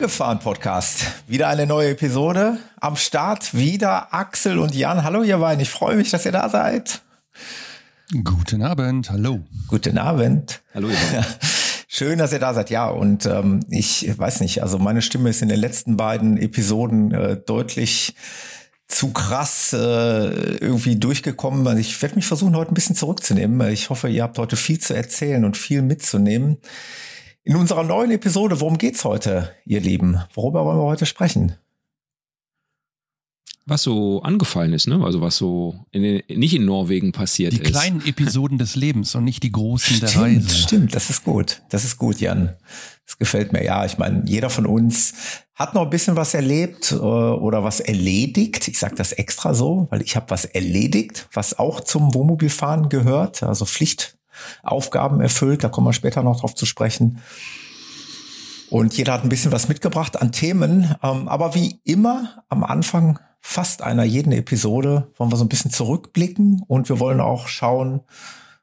Abgefahren Podcast. Wieder eine neue Episode. Am Start wieder Axel und Jan. Hallo ihr beiden. Ich freue mich, dass ihr da seid. Guten Abend. Hallo. Guten Abend. Hallo ihr beiden. Schön, dass ihr da seid. Ja, und ähm, ich weiß nicht, also meine Stimme ist in den letzten beiden Episoden äh, deutlich zu krass äh, irgendwie durchgekommen. Also ich werde mich versuchen, heute ein bisschen zurückzunehmen. Ich hoffe, ihr habt heute viel zu erzählen und viel mitzunehmen. In unserer neuen Episode, worum geht's heute, ihr Lieben? Worüber wollen wir heute sprechen? Was so angefallen ist, ne? Also was so in den, nicht in Norwegen passiert Die ist. kleinen Episoden des Lebens und nicht die großen der Stimmt, Reise. stimmt, das ist gut. Das ist gut, Jan. Das gefällt mir. Ja, ich meine, jeder von uns hat noch ein bisschen was erlebt äh, oder was erledigt. Ich sage das extra so, weil ich habe was erledigt, was auch zum Wohnmobilfahren gehört, also Pflichtaufgaben erfüllt. Da kommen wir später noch drauf zu sprechen. Und jeder hat ein bisschen was mitgebracht an Themen. Ähm, aber wie immer am Anfang fast einer jeden Episode wollen wir so ein bisschen zurückblicken und wir wollen auch schauen,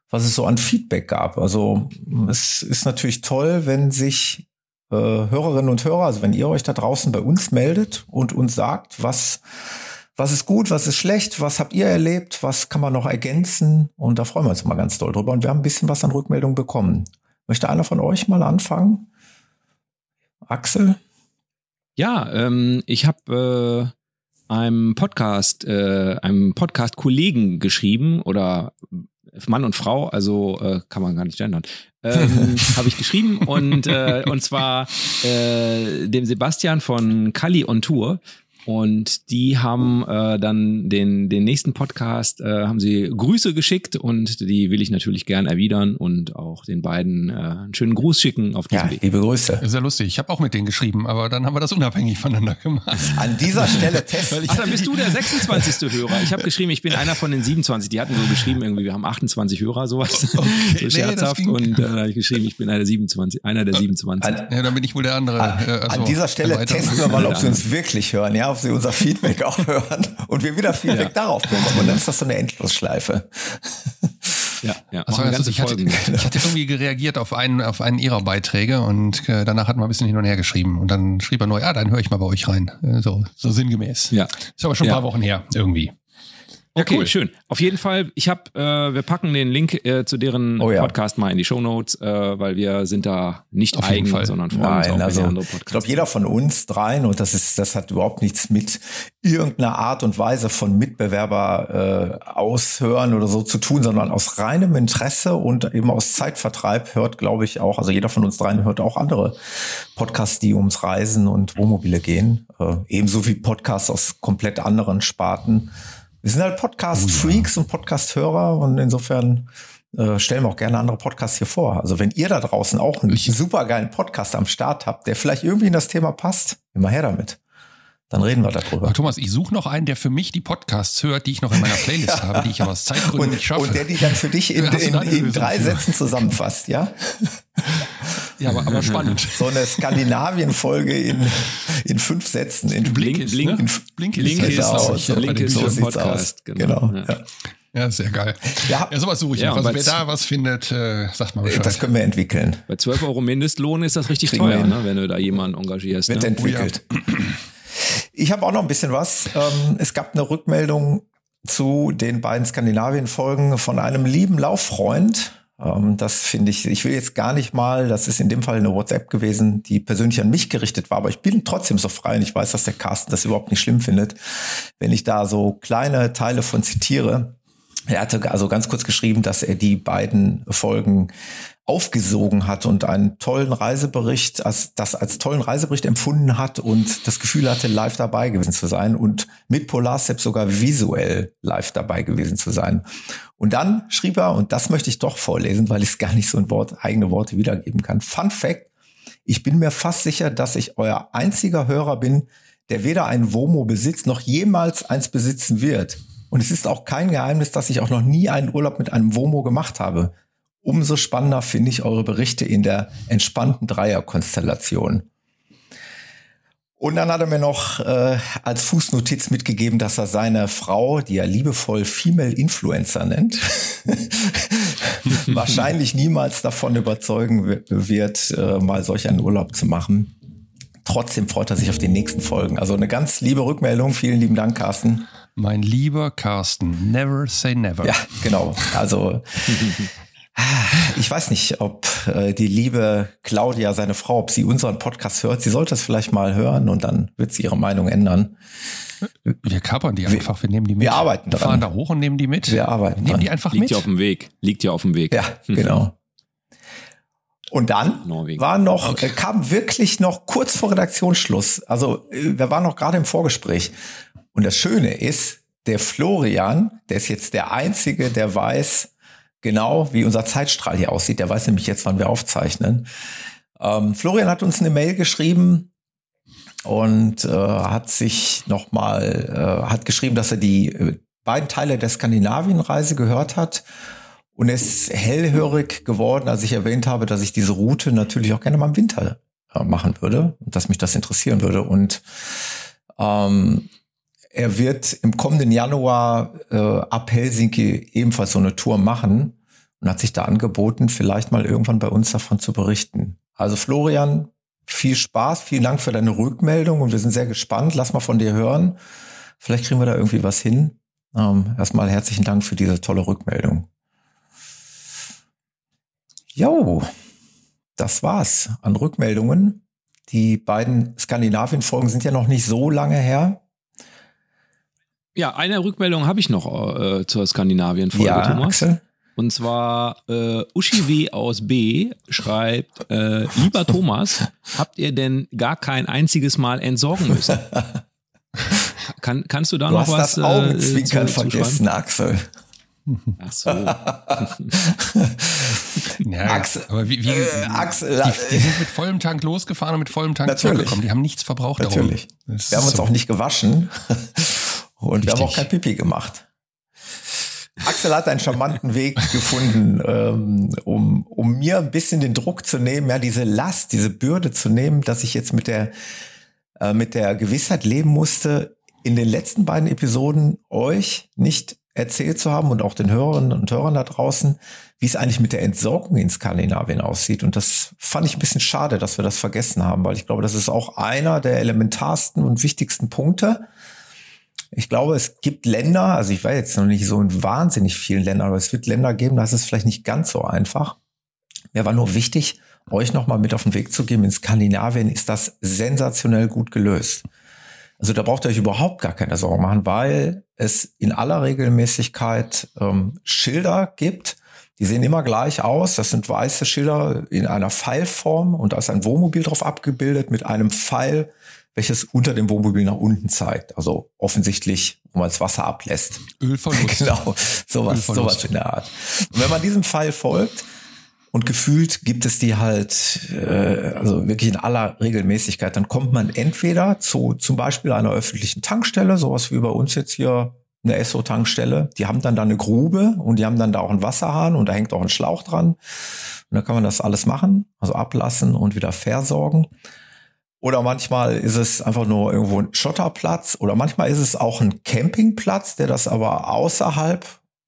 was es so an Feedback gab. Also es ist natürlich toll, wenn sich äh, Hörerinnen und Hörer, also wenn ihr euch da draußen bei uns meldet und uns sagt, was was ist gut, was ist schlecht, was habt ihr erlebt, was kann man noch ergänzen und da freuen wir uns mal ganz doll drüber und wir haben ein bisschen was an Rückmeldung bekommen. Möchte einer von euch mal anfangen? Axel? Ja, ähm, ich habe äh, einem Podcast, äh, einem Podcast-Kollegen geschrieben oder Mann und Frau, also äh, kann man gar nicht gendern, ähm, habe ich geschrieben und äh, und zwar äh, dem Sebastian von Kali on Tour und die haben äh, dann den, den nächsten Podcast, äh, haben sie Grüße geschickt und die will ich natürlich gern erwidern und auch den beiden äh, einen schönen Gruß schicken auf diesem Ja, Weg. liebe Grüße. Ist ja lustig. Ich habe auch mit denen geschrieben, aber dann haben wir das unabhängig voneinander gemacht. An dieser Stelle testen. Ach, dann bist du der 26. Hörer. Ich habe geschrieben, ich bin einer von den 27. Die hatten so geschrieben, irgendwie, wir haben 28 Hörer, sowas. Okay, nee, so scherzhaft. ging. und äh, dann habe ich geschrieben, ich bin einer, 27, einer der 27. An, Ja, dann bin ich wohl der andere. an, äh, also an dieser Stelle testen wir mal, ob sie uns wirklich hören, ja, ob sie unser Feedback auch hören und wir wieder Feedback Ja. darauf bekommen. Und dann ist das so eine Endlosschleife. ja, ja. Ganze lustig. ich, hatte, ich hatte irgendwie reagiert auf einen, auf einen ihrer Beiträge und äh, danach hatten wir ein bisschen hin und her geschrieben. Und dann schrieb er nur, ja, dann höre ich mal bei euch rein. Äh, so, so sinngemäß. Ja. Ist aber schon ein Ja. paar Wochen her, irgendwie. Okay, cool. schön. Auf jeden Fall, ich habe, äh, wir packen den Link äh, zu deren Oh ja. Podcast mal in die Shownotes, äh, weil wir sind da nicht Auf jeden eigen, Fall. sondern freuen uns auch, Nein, wenn also andere ich glaube, Podcasts jeder von uns dreien, und das ist, das hat überhaupt nichts mit irgendeiner Art und Weise von Mitbewerber äh, aushören oder so zu tun, sondern aus reinem Interesse und eben aus Zeitvertreib hört, glaube ich, auch, also jeder von uns dreien hört auch andere Podcasts, die ums Reisen und Wohnmobile gehen, äh, ebenso wie Podcasts aus komplett anderen Sparten. Wir sind halt Podcast-Freaks und Podcast-Hörer und insofern äh, stellen wir auch gerne andere Podcasts hier vor. Also wenn ihr da draußen auch einen Ich- super geilen Podcast am Start habt, der vielleicht irgendwie in das Thema passt, immer her damit. Dann reden wir darüber. Aber Thomas, ich suche noch einen, der für mich die Podcasts hört, die ich noch in meiner Playlist habe, die ich aber aus Zeitgründen Und, nicht schaffe. und der die dann für dich in, in, in Lösung drei? Sätzen zusammenfasst, ja? ja, aber, aber spannend. So eine Skandinavien-Folge in, in fünf Sätzen. In Blinkist, Blink- ne? Blink- Blinkist Link ist ist so Videos. sieht's Podcast, aus. genau. Genau. Ja. Sehr geil. Ja, Ja, sowas suche ich Ja, noch. Also wer da was findet, äh, sagt mal Bescheid. das können wir entwickeln. Bei 12 Euro Mindestlohn ist das richtig Kriegen teuer, ne, wenn du da jemanden engagierst. Wird Ne? entwickelt. Ich habe auch noch ein bisschen was. Ähm, es gab eine Rückmeldung zu den beiden Skandinavien-Folgen von einem lieben Lauffreund. Ähm, das finde ich, ich will jetzt gar nicht mal, das ist in dem Fall eine WhatsApp gewesen, die persönlich an mich gerichtet war, aber ich bin trotzdem so frei und ich weiß, dass der Carsten das überhaupt nicht schlimm findet, wenn ich da so kleine Teile von zitiere. Er hatte also ganz kurz geschrieben, dass er die beiden Folgen aufgesogen hat und einen tollen Reisebericht, als, das als tollen Reisebericht empfunden hat und das Gefühl hatte, live dabei gewesen zu sein und mit Polarstep sogar visuell live dabei gewesen zu sein. Und dann schrieb er, und das möchte ich doch vorlesen, weil ich es gar nicht so in Wort, eigene Worte wiedergeben kann. Fun Fact, ich bin mir fast sicher, dass ich euer einziger Hörer bin, der weder ein Womo besitzt noch jemals eins besitzen wird. Und es ist auch kein Geheimnis, dass ich auch noch nie einen Urlaub mit einem Womo gemacht habe. Umso spannender finde ich eure Berichte in der entspannten Dreierkonstellation. Und dann hat er mir noch äh, als Fußnotiz mitgegeben, dass er seine Frau, die er liebevoll Female Influencer nennt, wahrscheinlich niemals davon überzeugen wird, äh, mal solch einen Urlaub zu machen. Trotzdem freut er sich auf die nächsten Folgen. Also eine ganz liebe Rückmeldung. Vielen lieben Dank, Carsten. Mein lieber Carsten, never say never. Ja, genau. Also ich weiß nicht, ob äh, die liebe Claudia, seine Frau, ob sie unseren Podcast hört. Sie sollte es vielleicht mal hören und dann wird sie ihre Meinung ändern. Wir kapern die einfach, wir nehmen die mit. Wir arbeiten dran. Wir fahren da hoch und nehmen die mit. Wir arbeiten wir nehmen die einfach Liegt mit. Liegt ja auf dem Weg. Liegt ja auf dem Weg. Ja, genau. Und dann Norwegen. war noch, okay. kam wirklich noch kurz vor Redaktionsschluss. Also äh, wir waren noch gerade im Vorgespräch. Und das Schöne ist, der Florian, der ist jetzt der Einzige, der weiß genau, wie unser Zeitstrahl hier aussieht. Der weiß nämlich jetzt, wann wir aufzeichnen. Ähm, Florian hat uns eine Mail geschrieben und äh, hat sich nochmal, äh, hat geschrieben, dass er die äh, beiden Teile der Skandinavienreise gehört hat und ist hellhörig geworden, als ich erwähnt habe, dass ich diese Route natürlich auch gerne mal im Winter äh, machen würde und dass mich das interessieren würde. Und ähm, er wird im kommenden Januar äh, ab Helsinki ebenfalls so eine Tour machen und hat sich da angeboten, vielleicht mal irgendwann bei uns davon zu berichten. Also Florian, viel Spaß, vielen Dank für deine Rückmeldung und wir sind sehr gespannt. Lass mal von dir hören. Vielleicht kriegen wir da irgendwie was hin. Ähm, erstmal herzlichen Dank für diese tolle Rückmeldung. Jo, das war's an Rückmeldungen. Die beiden Skandinavien-Folgen sind ja noch nicht so lange her. Ja, eine Rückmeldung habe ich noch äh, zur Skandinavien-Folge, ja, Thomas. Axel? Und zwar äh, Uschi W aus B schreibt, äh, lieber Thomas, habt ihr denn gar kein einziges Mal entsorgen müssen? Kann, kannst du da du noch hast was das Augenzwinkern äh, zu, vergessen, Axel. Ach so. ja, Axel, aber wie, wie äh, Axel, die, die, sind mit vollem Tank losgefahren und mit vollem Tank natürlich. zurückgekommen. Die haben nichts verbraucht. Natürlich. Wir haben uns so. auch nicht gewaschen und Richtig. wir haben auch kein Pipi gemacht. Axel hat einen charmanten Weg gefunden, ähm, um, um mir ein bisschen den Druck zu nehmen, ja, diese Last, diese Bürde zu nehmen, dass ich jetzt mit der, äh, mit der Gewissheit leben musste, in den letzten beiden Episoden euch nicht erzählt zu haben und auch den Hörerinnen und Hörern da draußen, wie es eigentlich mit der Entsorgung in Skandinavien aussieht. Und das fand ich ein bisschen schade, dass wir das vergessen haben, weil ich glaube, das ist auch einer der elementarsten und wichtigsten Punkte. Ich glaube, es gibt Länder, also ich war jetzt noch nicht so in wahnsinnig vielen Ländern, aber es wird Länder geben, da ist es vielleicht nicht ganz so einfach. Mir war nur wichtig, euch nochmal mit auf den Weg zu geben. In Skandinavien ist das sensationell gut gelöst. Also da braucht ihr euch überhaupt gar keine Sorgen machen, weil es in aller Regelmäßigkeit ähm, Schilder gibt. Die sehen immer gleich aus. Das sind weiße Schilder in einer Pfeilform und da ist ein Wohnmobil drauf abgebildet mit einem Pfeil, welches unter dem Wohnmobil nach unten zeigt. Also offensichtlich, wo man das Wasser ablässt. Ölverlust. genau, sowas, Ölverlust. sowas in der Art. Und wenn man diesem Pfeil folgt, und gefühlt gibt es die halt, äh, also wirklich in aller Regelmäßigkeit. Dann kommt man entweder zu zum Beispiel einer öffentlichen Tankstelle, sowas wie bei uns jetzt hier eine Esso-Tankstelle. Die haben dann da eine Grube und die haben dann da auch einen Wasserhahn und da hängt auch ein Schlauch dran. Und da kann man das alles machen, also ablassen und wieder versorgen. Oder manchmal ist es einfach nur irgendwo ein Schotterplatz oder manchmal ist es auch ein Campingplatz, der das aber außerhalb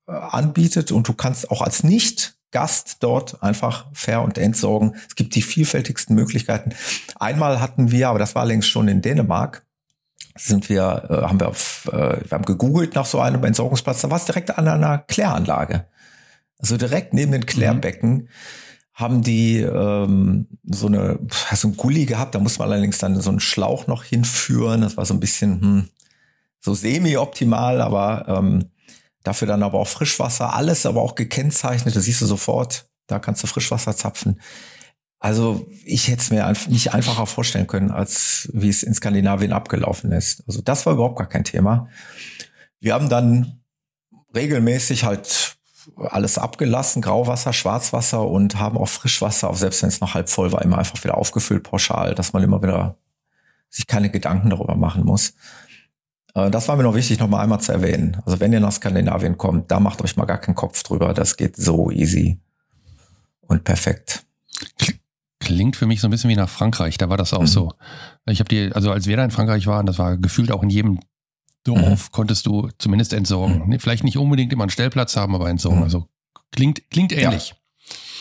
äh, anbietet und du kannst auch als nicht Gast dort einfach fair und entsorgen. Es gibt die vielfältigsten Möglichkeiten. Einmal hatten wir, aber das war längst schon in Dänemark, sind wir, äh, haben wir auf, äh, wir haben gegoogelt nach so einem Entsorgungsplatz, da war es direkt an einer Kläranlage. Also direkt neben den Klärbecken mhm. Haben die ähm, so eine so ein Gully gehabt, da muss man allerdings dann so einen Schlauch noch hinführen. Das war so ein bisschen hm, so semi-optimal, aber ähm, Dafür dann aber auch Frischwasser, alles aber auch gekennzeichnet. Das siehst du sofort. Da kannst du Frischwasser zapfen. Also ich hätte es mir nicht einfacher vorstellen können, als wie es in Skandinavien abgelaufen ist. Also das war überhaupt gar kein Thema. Wir haben dann regelmäßig halt alles abgelassen, Grauwasser, Schwarzwasser und haben auch Frischwasser, auch selbst wenn es noch halb voll war, immer einfach wieder aufgefüllt pauschal, dass man immer wieder sich keine Gedanken darüber machen muss. Äh, Das war mir noch wichtig, noch mal einmal zu erwähnen. Also wenn ihr nach Skandinavien kommt, da macht euch mal gar keinen Kopf drüber. Das geht so easy und perfekt. Klingt für mich so ein bisschen wie nach Frankreich, da war das auch so. Ich habe die, also als wir da in Frankreich waren, das war gefühlt auch in jedem Dorf, konntest du zumindest entsorgen. Nee, Vielleicht nicht unbedingt immer einen Stellplatz haben, aber entsorgen. Mhm. Also klingt, klingt ähnlich.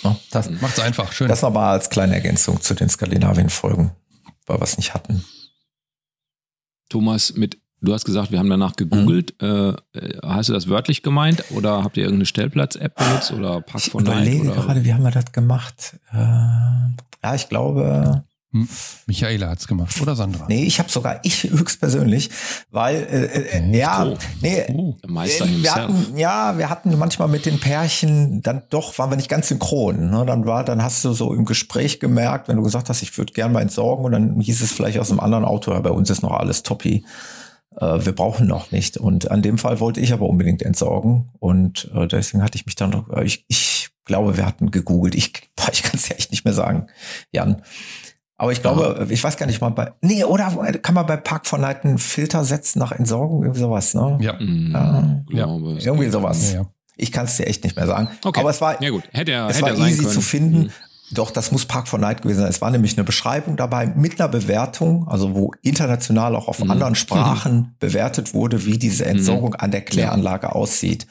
Ja, Das, Macht's einfach, schön. das nochmal als kleine Ergänzung zu den Skandinavien-Folgen, weil wir es nicht hatten. Thomas, mit, du hast gesagt, wir haben danach gegoogelt. Äh, äh, hast du das wörtlich gemeint oder habt ihr irgendeine Stellplatz-App benutzt oder Park Ich for Night? überlege Oder? gerade, wie haben wir das gemacht? Äh, ja, ich glaube, Michaela hat's gemacht. Oder Sandra. nee, ich habe sogar ich höchstpersönlich, weil äh, äh, ja, Oh. nee, Oh. Äh, wir hatten, ja, wir hatten manchmal mit den Pärchen, dann doch waren wir nicht ganz synchron. Ne? Dann war, dann hast du so im Gespräch gemerkt, wenn du gesagt hast, ich würde gern mal entsorgen und dann hieß es vielleicht aus einem anderen Auto, ja, bei uns ist noch alles toppi. Äh, wir brauchen noch nicht. Und an dem Fall wollte ich aber unbedingt entsorgen. Und äh, deswegen hatte ich mich dann, noch- äh, ich, ich glaube, wir hatten gegoogelt. Ich, ich kann es ja echt nicht mehr sagen, Jan. Aber ich glaube, ich weiß gar nicht mal bei, nee, oder kann man bei Park for Night einen Filter setzen nach Entsorgung, irgendwie sowas, ne? Ja. Hm, Ja. glaube, es Irgendwie sowas. Ja, ja. Ich kann es dir echt nicht mehr sagen. Okay. Aber es war, ja gut, hätte er, es hätte war er easy können. zu finden. Hm. Doch, das muss Park for Night gewesen sein. Es war nämlich eine Beschreibung dabei mit einer Bewertung, also wo international auch auf Mhm. anderen Sprachen bewertet wurde, wie diese Entsorgung an der Kläranlage aussieht.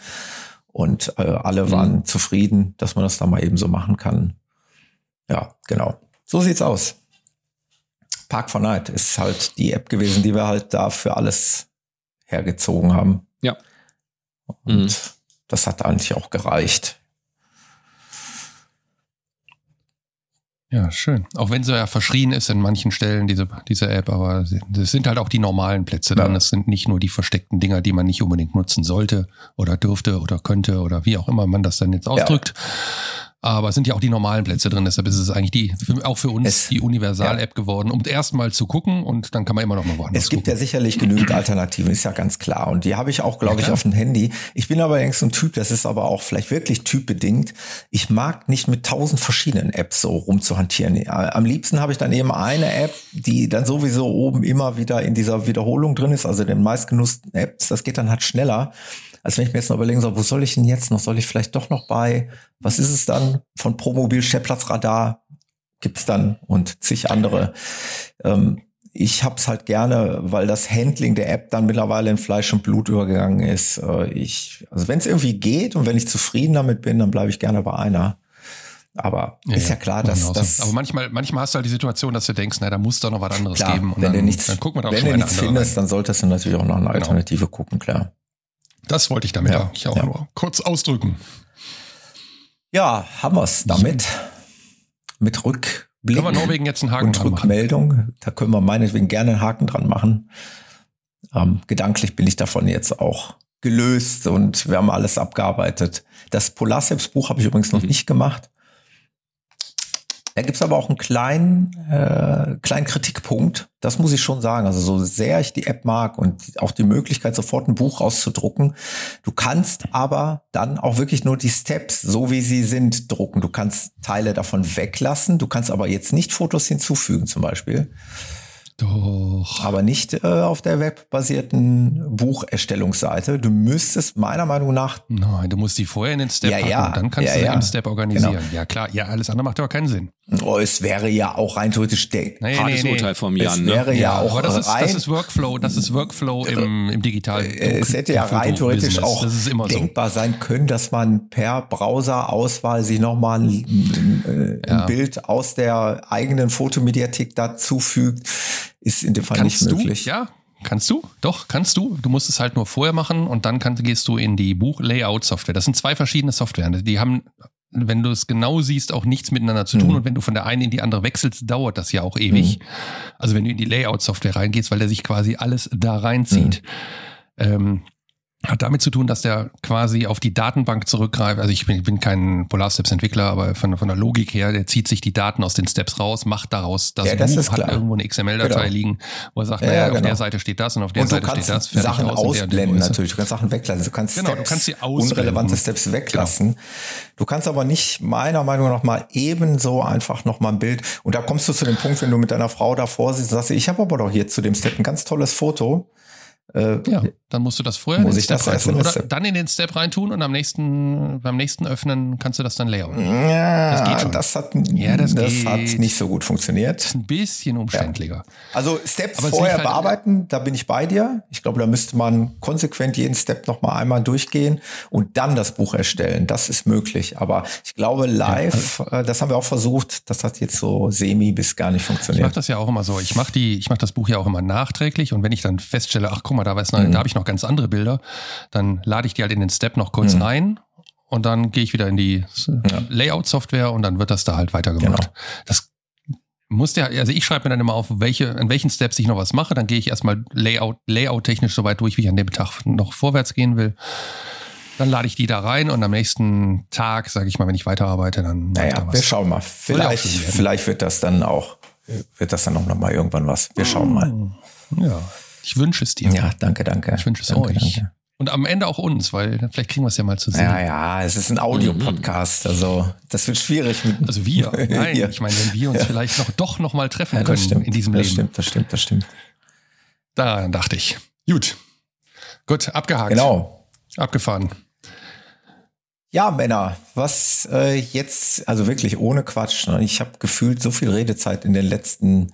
Und äh, alle Mhm. waren zufrieden, dass man das da mal eben so machen kann. Ja, genau. So sieht's aus. Park for Night ist halt die App gewesen, die wir halt da für alles hergezogen haben. Ja. Und Mhm. das hat eigentlich auch gereicht. Ja, schön. Auch wenn sie ja verschrien ist in manchen Stellen, diese, diese App, aber das sind halt auch die normalen Plätze Ja. drin. Das sind nicht nur die versteckten Dinger, die man nicht unbedingt nutzen sollte oder dürfte oder könnte oder wie auch immer man das dann jetzt ausdrückt. Aber es sind ja auch die normalen Plätze drin, deshalb ist es eigentlich die, für, auch für uns Es- die Universal-App geworden, um erstmal zu gucken und dann kann man immer noch mal woanders Es gibt gucken. ja sicherlich genügend Alternativen, ist ja ganz klar. Und die habe ich auch, glaube Ja, ich, auf dem Handy. Ich bin aber so ein Typ, das ist aber auch vielleicht wirklich typbedingt. Ich mag nicht mit tausend verschiedenen Apps so rumzuhantieren. Am liebsten habe ich dann eben eine App, die dann sowieso oben immer wieder in dieser Wiederholung drin ist, also den meistgenutzten Apps. Das geht dann halt schneller. Als wenn ich mir jetzt noch überlegen soll, wo soll ich denn jetzt noch? Soll ich vielleicht doch noch bei, was ist es dann? Von Promobil, Stellplatzradar gibt's dann und zig andere. Ähm, ich hab's halt gerne, weil das Handling der App dann mittlerweile in Fleisch und Blut übergegangen ist. Äh, ich, also wenn es irgendwie geht und wenn ich zufrieden damit bin, dann bleibe ich gerne bei einer. Aber ist ja klar, dass Genauso. das Aber manchmal, manchmal hast du halt die Situation, dass du denkst, na, da muss doch noch was anderes klar, geben. Und wenn dann, du nichts, dann gucken wir doch wenn du nichts findest, dann solltest du natürlich auch noch eine Genau. Alternative gucken, klar. Das wollte ich damit Ja, eigentlich auch ja. nur kurz ausdrücken. Ja, haben wir's damit. Mit Rückblick. Können wir Norwegen jetzt einen Haken und dran machen? Rückmeldung. Da können wir meinetwegen gerne einen Haken dran machen. Ähm, gedanklich bin ich davon jetzt auch gelöst und wir haben alles abgearbeitet. Das Polarseps Buch habe ich übrigens noch Mhm. nicht gemacht. Da gibt's aber auch einen kleinen, äh, kleinen Kritikpunkt. Das muss ich schon sagen. Also so sehr ich die App mag und auch die Möglichkeit, sofort ein Buch rauszudrucken. Du kannst aber dann auch wirklich nur die Steps, so wie sie sind, drucken. Du kannst Teile davon weglassen. Du kannst aber jetzt nicht Fotos hinzufügen zum Beispiel. Doch. Aber nicht äh, auf der webbasierten Bucherstellungsseite. Du müsstest meiner Meinung nach Nein, du musst die vorher in den Step Ja, packen ja. und dann kannst Ja, du sie ja. im Step organisieren. Genau. Ja, klar. Ja, alles andere macht aber keinen Sinn. Oh, es wäre ja auch rein theoretisch der. Nee, Hartes Urteil vom Es Jan. wäre Ne? ja, auch aber das ist, rein. das ist Workflow, das ist Workflow im, im digitalen. äh, es hätte ja rein theoretisch auch immer so. denkbar sein können, dass man per Browser-Auswahl sich nochmal ein, ein, äh, Ja. ein Bild aus der eigenen Fotomediathek dazufügt. Ist in dem Fall Kannst nicht du? möglich. Ja, kannst du? Doch, kannst du. Du musst es halt nur vorher machen und dann kann, gehst du in die Buch-Layout-Software. Das sind zwei verschiedene Softwaren. Die haben, wenn du es genau siehst, auch nichts miteinander zu tun. Mhm. Und wenn du von der einen in die andere wechselst, dauert das ja auch ewig. Also wenn du in die Layout-Software reingehst, weil der sich quasi alles da reinzieht. Ähm, hat damit zu tun, dass der quasi auf die Datenbank zurückgreift. Also ich bin, bin kein Polar-Steps-Entwickler, aber von, von der Logik her, der zieht sich die Daten aus den Steps raus, macht daraus das Ja, das ist hat irgendwo eine XML-Datei Genau. liegen, wo er sagt, Ja, naja, auf genau. der Seite steht das und auf der Und du Seite kannst steht das. fertig Sachen aus und ausblenden Größe. natürlich. Du kannst Sachen weglassen. Du kannst Genau, du Steps, kannst sie ausblenden. Genau. unrelevante Steps weglassen. Du kannst aber nicht meiner Meinung nach mal ebenso einfach noch mal ein Bild. Und da kommst du zu dem Punkt, wenn du mit deiner Frau davor sitzt und sagst, ich habe aber doch hier zu dem Step ein ganz tolles Foto. Äh, Ja, dann musst du das vorher Muss in den ich das Step in reintun oder dann in den Step reintun und am nächsten, beim nächsten Öffnen kannst du das dann layouten. ja, Das geht schon. das hat, Ja, das geht. hat nicht so gut funktioniert. Ist ein bisschen umständlicher. Also Steps Aber vorher halt- bearbeiten, da bin ich bei dir. Ich glaube, da müsste man konsequent jeden Step noch mal einmal durchgehen und dann das Buch erstellen. Das ist möglich. Aber ich glaube, live, äh, das haben wir auch versucht, das hat jetzt so semi bis gar nicht Ich mache funktioniert. das ja auch immer so. Ich mache mache das Buch ja auch immer nachträglich und wenn ich dann feststelle, ach guck mal, da, weiß noch, Mhm. da habe ich noch ganz andere Bilder, dann lade ich die halt in den Step noch kurz Mhm. rein und dann gehe ich wieder in die Ja. Layout-Software und dann wird das da halt weitergemacht. Genau. Das muss ja, also ich schreibe mir dann immer auf, welche, an welchen Steps ich noch was mache. Dann gehe ich erstmal Layout, Layout-technisch so weit durch, wie ich an dem Tag noch vorwärts gehen will. Dann lade ich die da rein und am nächsten Tag, sage ich mal, wenn ich weiterarbeite, dann Naja, da wir schauen mal. Vielleicht, vielleicht wird das dann auch, wird das dann auch noch mal irgendwann was. Wir schauen mal. Ja, ich wünsche es dir. Ja, danke, danke. Ich wünsche es danke, euch. Danke. Und am Ende auch uns, weil vielleicht kriegen wir es ja mal zu sehen. Ja, ja, es ist ein Audio-Podcast, also das wird schwierig mit. Also wir. Nein, Ja. ich meine, wenn wir uns vielleicht noch doch noch mal treffen Ja, können das stimmt. in diesem das Leben. stimmt, das stimmt, das stimmt. Da dachte ich. Gut. Gut, abgehakt. Genau. Abgefahren. Ja, Männer, was äh, jetzt, also wirklich ohne Quatsch. Ne? Ich habe gefühlt so viel Redezeit in den letzten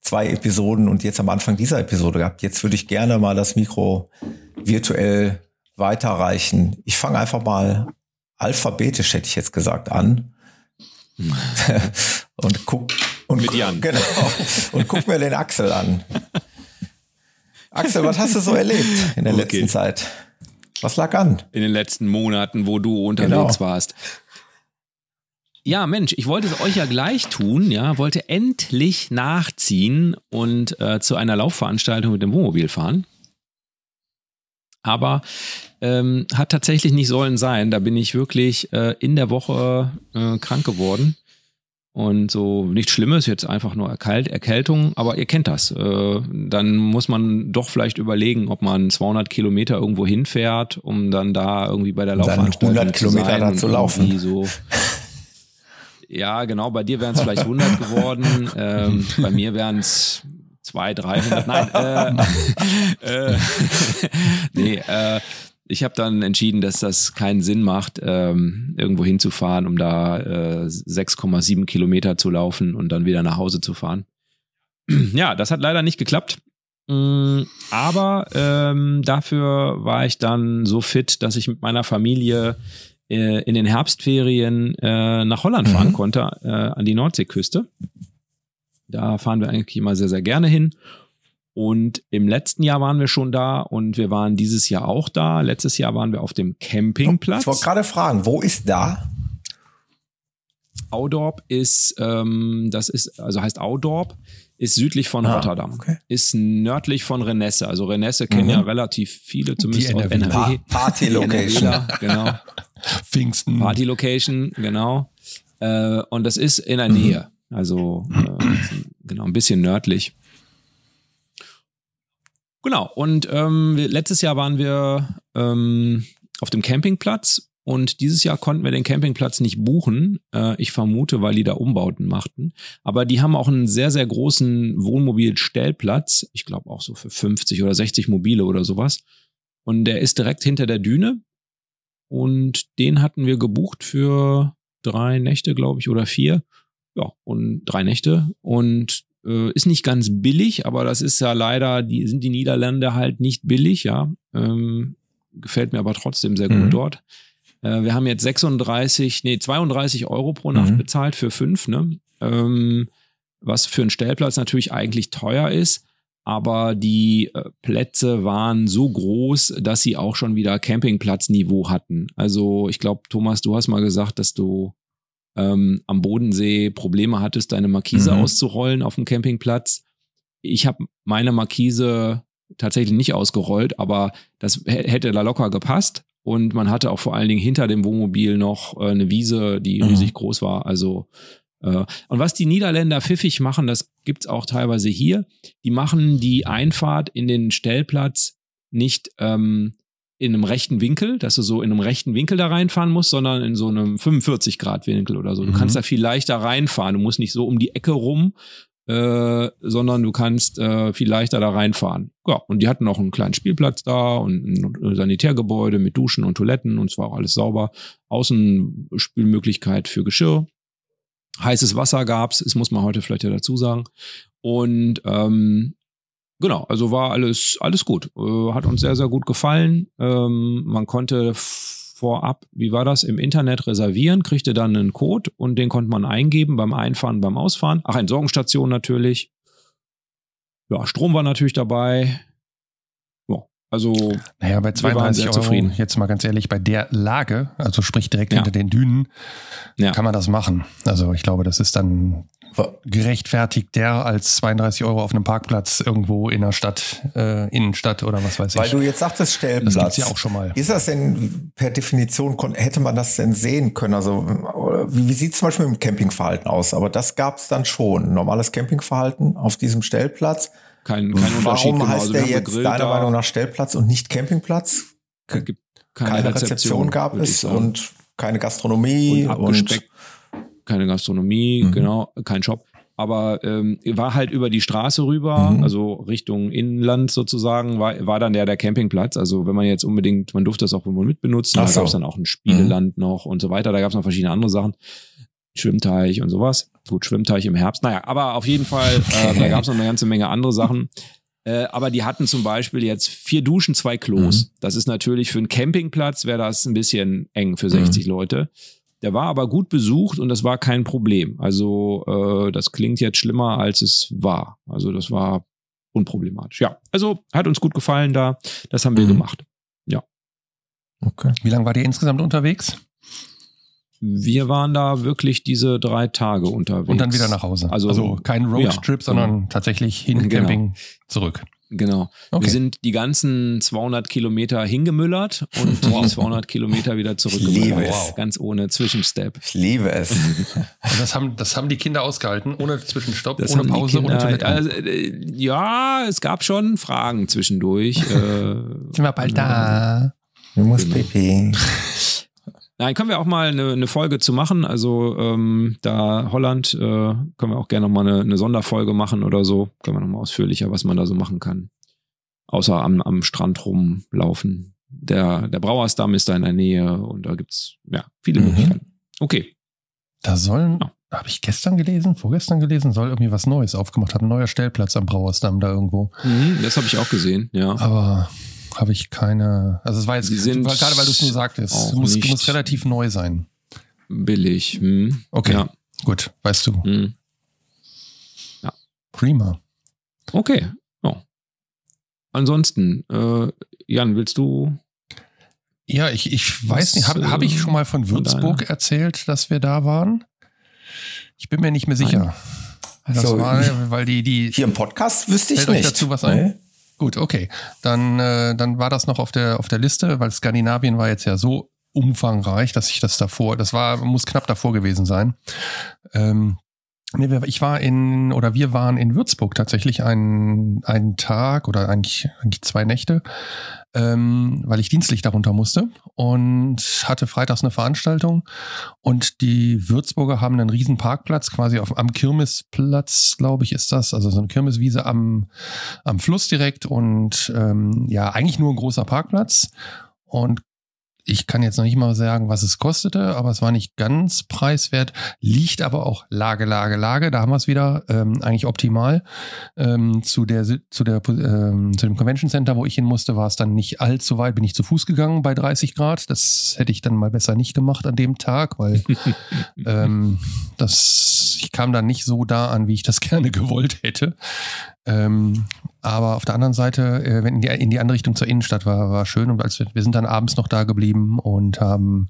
zwei Episoden und jetzt am Anfang dieser Episode gehabt. Jetzt würde ich gerne mal das Mikro virtuell weiterreichen. Ich fange einfach mal alphabetisch, hätte ich jetzt gesagt, an. und guck und Mit Jan. Genau. Und guck mir den Axel an. Axel, was hast du so erlebt in der Okay. letzten Zeit? Was lag an? in den letzten Monaten, wo du unterwegs Genau. warst. Ja, Mensch, ich wollte es euch ja gleich tun, ja, wollte endlich nachziehen und äh, zu einer Laufveranstaltung mit dem Wohnmobil fahren. Aber ähm, hat tatsächlich nicht sollen sein. Da bin ich wirklich äh, in der Woche äh, krank geworden. Und so nichts Schlimmes, jetzt einfach nur Erkalt, Erkältung, aber ihr kennt das. Äh, dann muss man doch vielleicht überlegen, ob man 200 Kilometer irgendwo hinfährt, um dann da irgendwie bei der Um dann Laufveranstaltung 100 Kilometer zu sein da zu laufen. So ja, genau, bei dir wären es vielleicht 100 geworden, ähm, bei mir wären es 200, 300, nein, äh, äh, nee, äh, ich habe dann entschieden, dass das keinen Sinn macht, ähm, irgendwo hinzufahren, um da äh, 6,7 Kilometer zu laufen und dann wieder nach Hause zu fahren. Ja, das hat leider nicht geklappt. Mm, Aber ähm, dafür war ich dann so fit, dass ich mit meiner Familie äh, in den Herbstferien äh, nach Holland Mhm. fahren konnte, äh, an die Nordseeküste. Da fahren wir eigentlich immer sehr, sehr gerne hin. Und im letzten Jahr waren wir schon da und wir waren dieses Jahr auch da. Letztes Jahr waren wir auf dem Campingplatz. Ich wollte gerade fragen, wo ist da? Audorp ist, ähm, das ist, also heißt Audorp, ist südlich von Ah, Rotterdam. okay. Ist nördlich von Renesse. Also Renesse kennen Mhm. ja relativ viele, zumindest NRWler. NRW. Pa Party Location. Die NRWler, genau. Pfingsten. Party Location, genau. Äh, und das ist in der Mhm. Nähe. Also äh, genau, ein bisschen nördlich. Genau, und ähm, letztes Jahr waren wir ähm, auf dem Campingplatz und dieses Jahr konnten wir den Campingplatz nicht buchen. Äh, ich vermute, weil die da Umbauten machten. Aber die haben auch einen sehr, sehr großen Wohnmobilstellplatz. Ich glaube auch so für 50 oder 60 Mobile oder sowas. Und der ist direkt hinter der Düne. Und den hatten wir gebucht für drei Nächte, glaube ich, oder vier. Ja, und drei Nächte. Und äh, ist nicht ganz billig, aber das ist ja leider, die sind die Niederlande halt nicht billig, ja. Ähm, gefällt mir aber trotzdem sehr gut Mhm. dort. Äh, wir haben jetzt 36, nee, 32 Euro pro Nacht Mhm. bezahlt für fünf, ne? Ähm, was für einen Stellplatz natürlich eigentlich teuer ist. Aber die äh, Plätze waren so groß, dass sie auch schon wieder Campingplatzniveau hatten. Also ich glaube, Thomas, du hast mal gesagt, dass du ähm, am Bodensee Probleme hattest, deine Markise Mhm. auszurollen auf dem Campingplatz. Ich habe meine Markise tatsächlich nicht ausgerollt, aber das hä- hätte da locker gepasst. Und man hatte auch vor allen Dingen hinter dem Wohnmobil noch äh, eine Wiese, die Mhm. riesig groß war. Also und was die Niederländer pfiffig machen, das gibt's auch teilweise hier. Die machen die Einfahrt in den Stellplatz nicht ähm, in einem rechten Winkel, dass du so in einem rechten Winkel da reinfahren musst, sondern in so einem 45 Grad Winkel oder so. Du Mhm. kannst da viel leichter reinfahren. Du musst nicht so um die Ecke rum äh, sondern du kannst äh, viel leichter da reinfahren. Ja, und die hatten auch einen kleinen Spielplatz da und ein Sanitärgebäude mit Duschen und Toiletten und zwar auch alles sauber. Außenspülmöglichkeit für Geschirr. Heißes Wasser gab's, das muss man heute vielleicht ja dazu sagen. Und ähm, genau, also war alles alles gut. Äh, hat uns sehr sehr gut gefallen. Ähm, man konnte vorab, wie war das, im Internet reservieren, kriegte dann einen Code und den konnte man eingeben beim Einfahren, beim Ausfahren. Ach, Entsorgungsstation natürlich. Ja, Strom war natürlich dabei. Ja, also. Naja, bei 32 Euro, zufrieden. jetzt mal ganz ehrlich, bei der Lage, also sprich direkt ja. hinter den Dünen, ja. kann man das machen. Also ich glaube, das ist dann gerechtfertigt der als 32 Euro auf einem Parkplatz irgendwo in der Stadt, äh, Innenstadt oder was weiß ich. Weil du jetzt sagtest Stellplatz. Das gibt's ja auch schon mal. Ist das denn per Definition, hätte man das denn sehen können? Also wie, wie sieht es zum Beispiel mit dem Campingverhalten aus? Aber das gab es dann schon. Normales Campingverhalten auf diesem Stellplatz. Kein, kein Unterschied. Warum genau. heißt also der jetzt deiner da. Meinung nach Stellplatz und nicht Campingplatz? Gibt keine, keine Rezeption, Rezeption gab es und keine Gastronomie und, und keine Gastronomie, mhm. genau, kein Shop. Aber ähm, war halt über die Straße rüber, mhm. also Richtung Inland sozusagen, war, war dann der der Campingplatz. Also wenn man jetzt unbedingt, man durfte das auch wohl mitbenutzen, Ach da gab es dann auch ein Spieleland mhm. noch und so weiter. Da gab es noch verschiedene andere Sachen. Schwimmteich und sowas. Gut, Schwimmteich im Herbst. Naja, aber auf jeden Fall, äh, da gab es noch eine ganze Menge andere Sachen. Äh, aber die hatten zum Beispiel jetzt vier Duschen, zwei Klos. Mhm. Das ist natürlich für einen Campingplatz wäre das ein bisschen eng für 60 mhm. Leute. Der war aber gut besucht und das war kein Problem. Also äh, das klingt jetzt schlimmer, als es war. Also das war unproblematisch. Ja, also hat uns gut gefallen da. Das haben wir mhm. gemacht. Ja. Okay. Wie lange war ihr insgesamt unterwegs? Wir waren da wirklich diese drei Tage unterwegs. Und dann wieder nach Hause. Also, also kein Roadtrip, ja, sondern genau. tatsächlich hin genau. Camping zurück. Genau. Okay. Wir sind die ganzen 200 Kilometer hingemüllert und die 200 Kilometer wieder zurückgemüllert. Wow. Ganz ohne Zwischenstep. Ich liebe es. das, haben, das haben die Kinder ausgehalten, ohne Zwischenstopp, das ohne Pause, Kinder, ohne Toilette. Also, äh, ja, es gab schon Fragen zwischendurch. äh, sind wir bald da? Du musst genau. pipi. Nein, können wir auch mal eine, eine Folge zu machen. Also ähm, da Holland äh, können wir auch gerne nochmal eine, eine Sonderfolge machen oder so. Können wir nochmal ausführlicher, was man da so machen kann. Außer am, am Strand rumlaufen. Der, der Brauersdamm ist da in der Nähe und da gibt's ja viele mhm. Möglichkeiten. Okay. Da sollen, ja. habe ich gestern gelesen, vorgestern gelesen, soll irgendwie was Neues aufgemacht haben. Ein neuer Stellplatz am Brauersdamm da irgendwo. Mhm, das habe ich auch gesehen, ja. Aber habe ich keine. Also es war jetzt sind gerade, weil du es nur sagtest. Muss, muss relativ neu sein. Billig. Hm. Okay. Ja. Gut, weißt du. Hm. Ja. Prima. Okay. Oh. Ansonsten, äh, Jan, willst du? Ja, ich, ich weiß nicht, habe hab ich schon mal von Würzburg erzählt, dass wir da waren? Ich bin mir nicht mehr sicher. Nein. Das so, war, weil die, die. Hier im Podcast wüsste ich nicht. dazu was ein? Nee. Gut, okay. Dann, äh, dann war das noch auf der, auf der Liste, weil Skandinavien war jetzt ja so umfangreich, dass ich das davor, das war, muss knapp davor gewesen sein. Ähm, ich war in, oder wir waren in Würzburg tatsächlich einen, einen Tag oder eigentlich, eigentlich zwei Nächte, ähm, weil ich dienstlich darunter musste und hatte freitags eine Veranstaltung und die Würzburger haben einen riesen Parkplatz quasi auf, am Kirmesplatz, glaube ich, ist das, also so eine Kirmeswiese am, am Fluss direkt und ähm, ja, eigentlich nur ein großer Parkplatz und ich kann jetzt noch nicht mal sagen, was es kostete, aber es war nicht ganz preiswert. Liegt aber auch Lage, Lage, Lage. Da haben wir es wieder ähm, eigentlich optimal. Ähm, zu der zu der ähm, zu dem Convention Center, wo ich hin musste, war es dann nicht allzu weit. Bin ich zu Fuß gegangen bei 30 Grad. Das hätte ich dann mal besser nicht gemacht an dem Tag, weil ähm, das ich kam dann nicht so da an, wie ich das gerne gewollt hätte. Ähm, aber auf der anderen Seite, äh, wenn in die, in die andere Richtung zur Innenstadt war, war schön. Und als wir, wir sind dann abends noch da geblieben und haben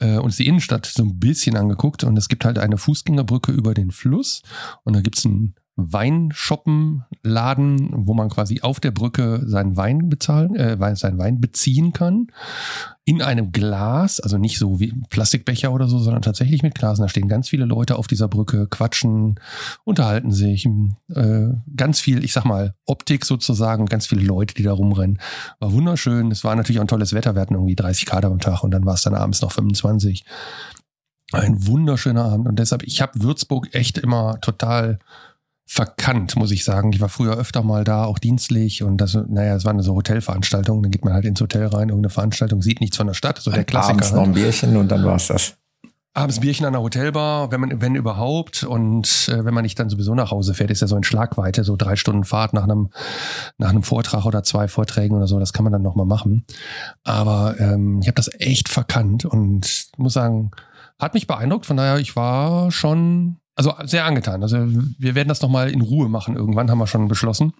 äh, uns die Innenstadt so ein bisschen angeguckt. Und es gibt halt eine Fußgängerbrücke über den Fluss. Und da gibt's ein Weinshoppenladen, wo man quasi auf der Brücke seinen Wein bezahlen, äh, seinen Wein beziehen kann. In einem Glas, also nicht so wie Plastikbecher oder so, sondern tatsächlich mit Glas. Da stehen ganz viele Leute auf dieser Brücke, quatschen, unterhalten sich, äh, ganz viel, ich sag mal, Optik sozusagen, ganz viele Leute, die da rumrennen. War wunderschön. Es war natürlich auch ein tolles Wetter. Wir hatten irgendwie 30 Grad am Tag und dann war es dann abends noch 25. Ein wunderschöner Abend. Und deshalb, ich habe Würzburg echt immer total verkannt, muss ich sagen. Ich war früher öfter mal da, auch dienstlich und das, naja, es war eine so Hotelveranstaltung. Dann geht man halt ins Hotel rein, irgendeine Veranstaltung, sieht nichts von der Stadt, so der Klassiker. Abends noch halt. ein Bierchen und dann war's das. Abends Bierchen an der Hotelbar, wenn man, wenn überhaupt. Und äh, wenn man nicht dann sowieso nach Hause fährt, ist ja so in Schlagweite, so drei Stunden Fahrt nach einem, nach einem Vortrag oder zwei Vorträgen oder so, das kann man dann nochmal machen. Aber ähm, ich habe das echt verkannt und muss sagen, hat mich beeindruckt. Von daher, ich war schon, also sehr angetan. Also wir werden das nochmal in Ruhe machen. Irgendwann haben wir schon beschlossen.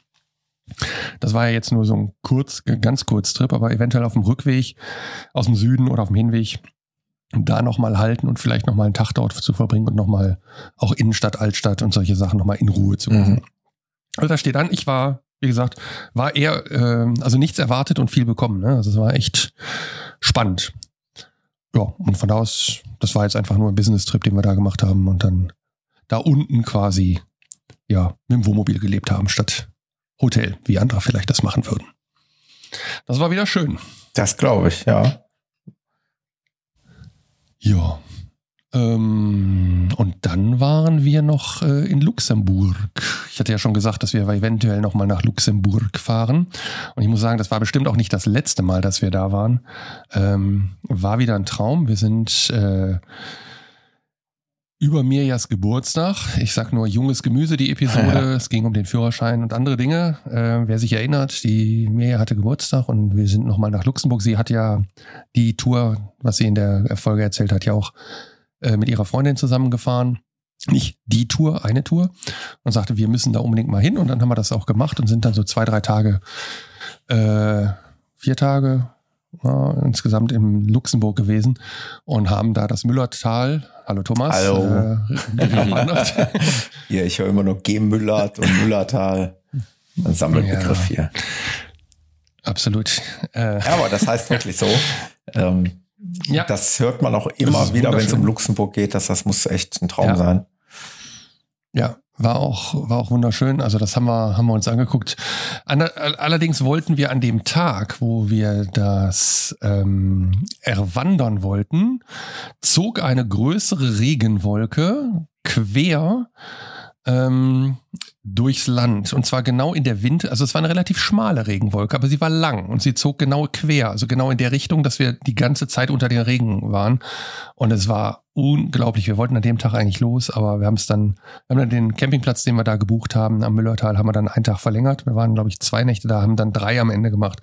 Das war ja jetzt nur so ein kurz, ganz kurz Trip, aber eventuell auf dem Rückweg aus dem Süden oder auf dem Hinweg da nochmal halten und vielleicht nochmal einen Tag dort zu verbringen und nochmal auch Innenstadt, Altstadt und solche Sachen nochmal in Ruhe zu machen. Mhm. Also da steht an, ich war, wie gesagt, war eher, äh, also nichts erwartet und viel bekommen. Ne? Also es war echt spannend. Ja, und von da aus, das war jetzt einfach nur ein Business-Trip, den wir da gemacht haben und dann da unten quasi, ja, mit dem Wohnmobil gelebt haben, statt Hotel, wie andere vielleicht das machen würden. Das war wieder schön. Das glaube ich, ja. Ja. Ähm, und dann waren wir noch äh, in Luxemburg. Ich hatte ja schon gesagt, dass wir eventuell noch mal nach Luxemburg fahren. Und ich muss sagen, das war bestimmt auch nicht das letzte Mal, dass wir da waren. Ähm, war wieder ein Traum. Wir sind äh, über Mirjas Geburtstag. Ich sag nur junges Gemüse, die Episode. Es ging um den Führerschein und andere Dinge. Äh, wer sich erinnert, die Mirja hatte Geburtstag und wir sind nochmal nach Luxemburg. Sie hat ja die Tour, was sie in der Folge erzählt hat, ja auch äh, mit ihrer Freundin zusammengefahren. Nicht die Tour, eine Tour. Und sagte, wir müssen da unbedingt mal hin. Und dann haben wir das auch gemacht und sind dann so zwei, drei Tage, äh, vier Tage, ja, insgesamt in Luxemburg gewesen und haben da das Müllertal, hallo Thomas, Hallo. Äh. Hier, ich höre immer nur G. Müllert und Müllertal. Ein Sammelbegriff hier. Absolut. Äh, Ja, aber das heißt wirklich so. Ähm, ja, Das hört man auch immer wieder, wenn es um Luxemburg geht, dass das muss echt ein Traum Ja. sein. ja, war auch, war auch wunderschön. Also das haben wir, haben wir uns angeguckt. Allerdings wollten wir an dem Tag, wo wir das ähm, erwandern wollten, zog eine größere Regenwolke quer ähm, durchs Land. Und zwar genau in der Wind, also es war eine relativ schmale Regenwolke, aber sie war lang und sie zog genau quer, also genau in der Richtung, dass wir die ganze Zeit unter den Regen waren. Und es war unglaublich. Wir wollten an dem Tag eigentlich los, aber wir haben es dann, wir haben dann den Campingplatz, den wir da gebucht haben, am Müllertal, haben wir dann einen Tag verlängert. Wir waren, glaube ich, zwei Nächte da, haben dann drei am Ende gemacht,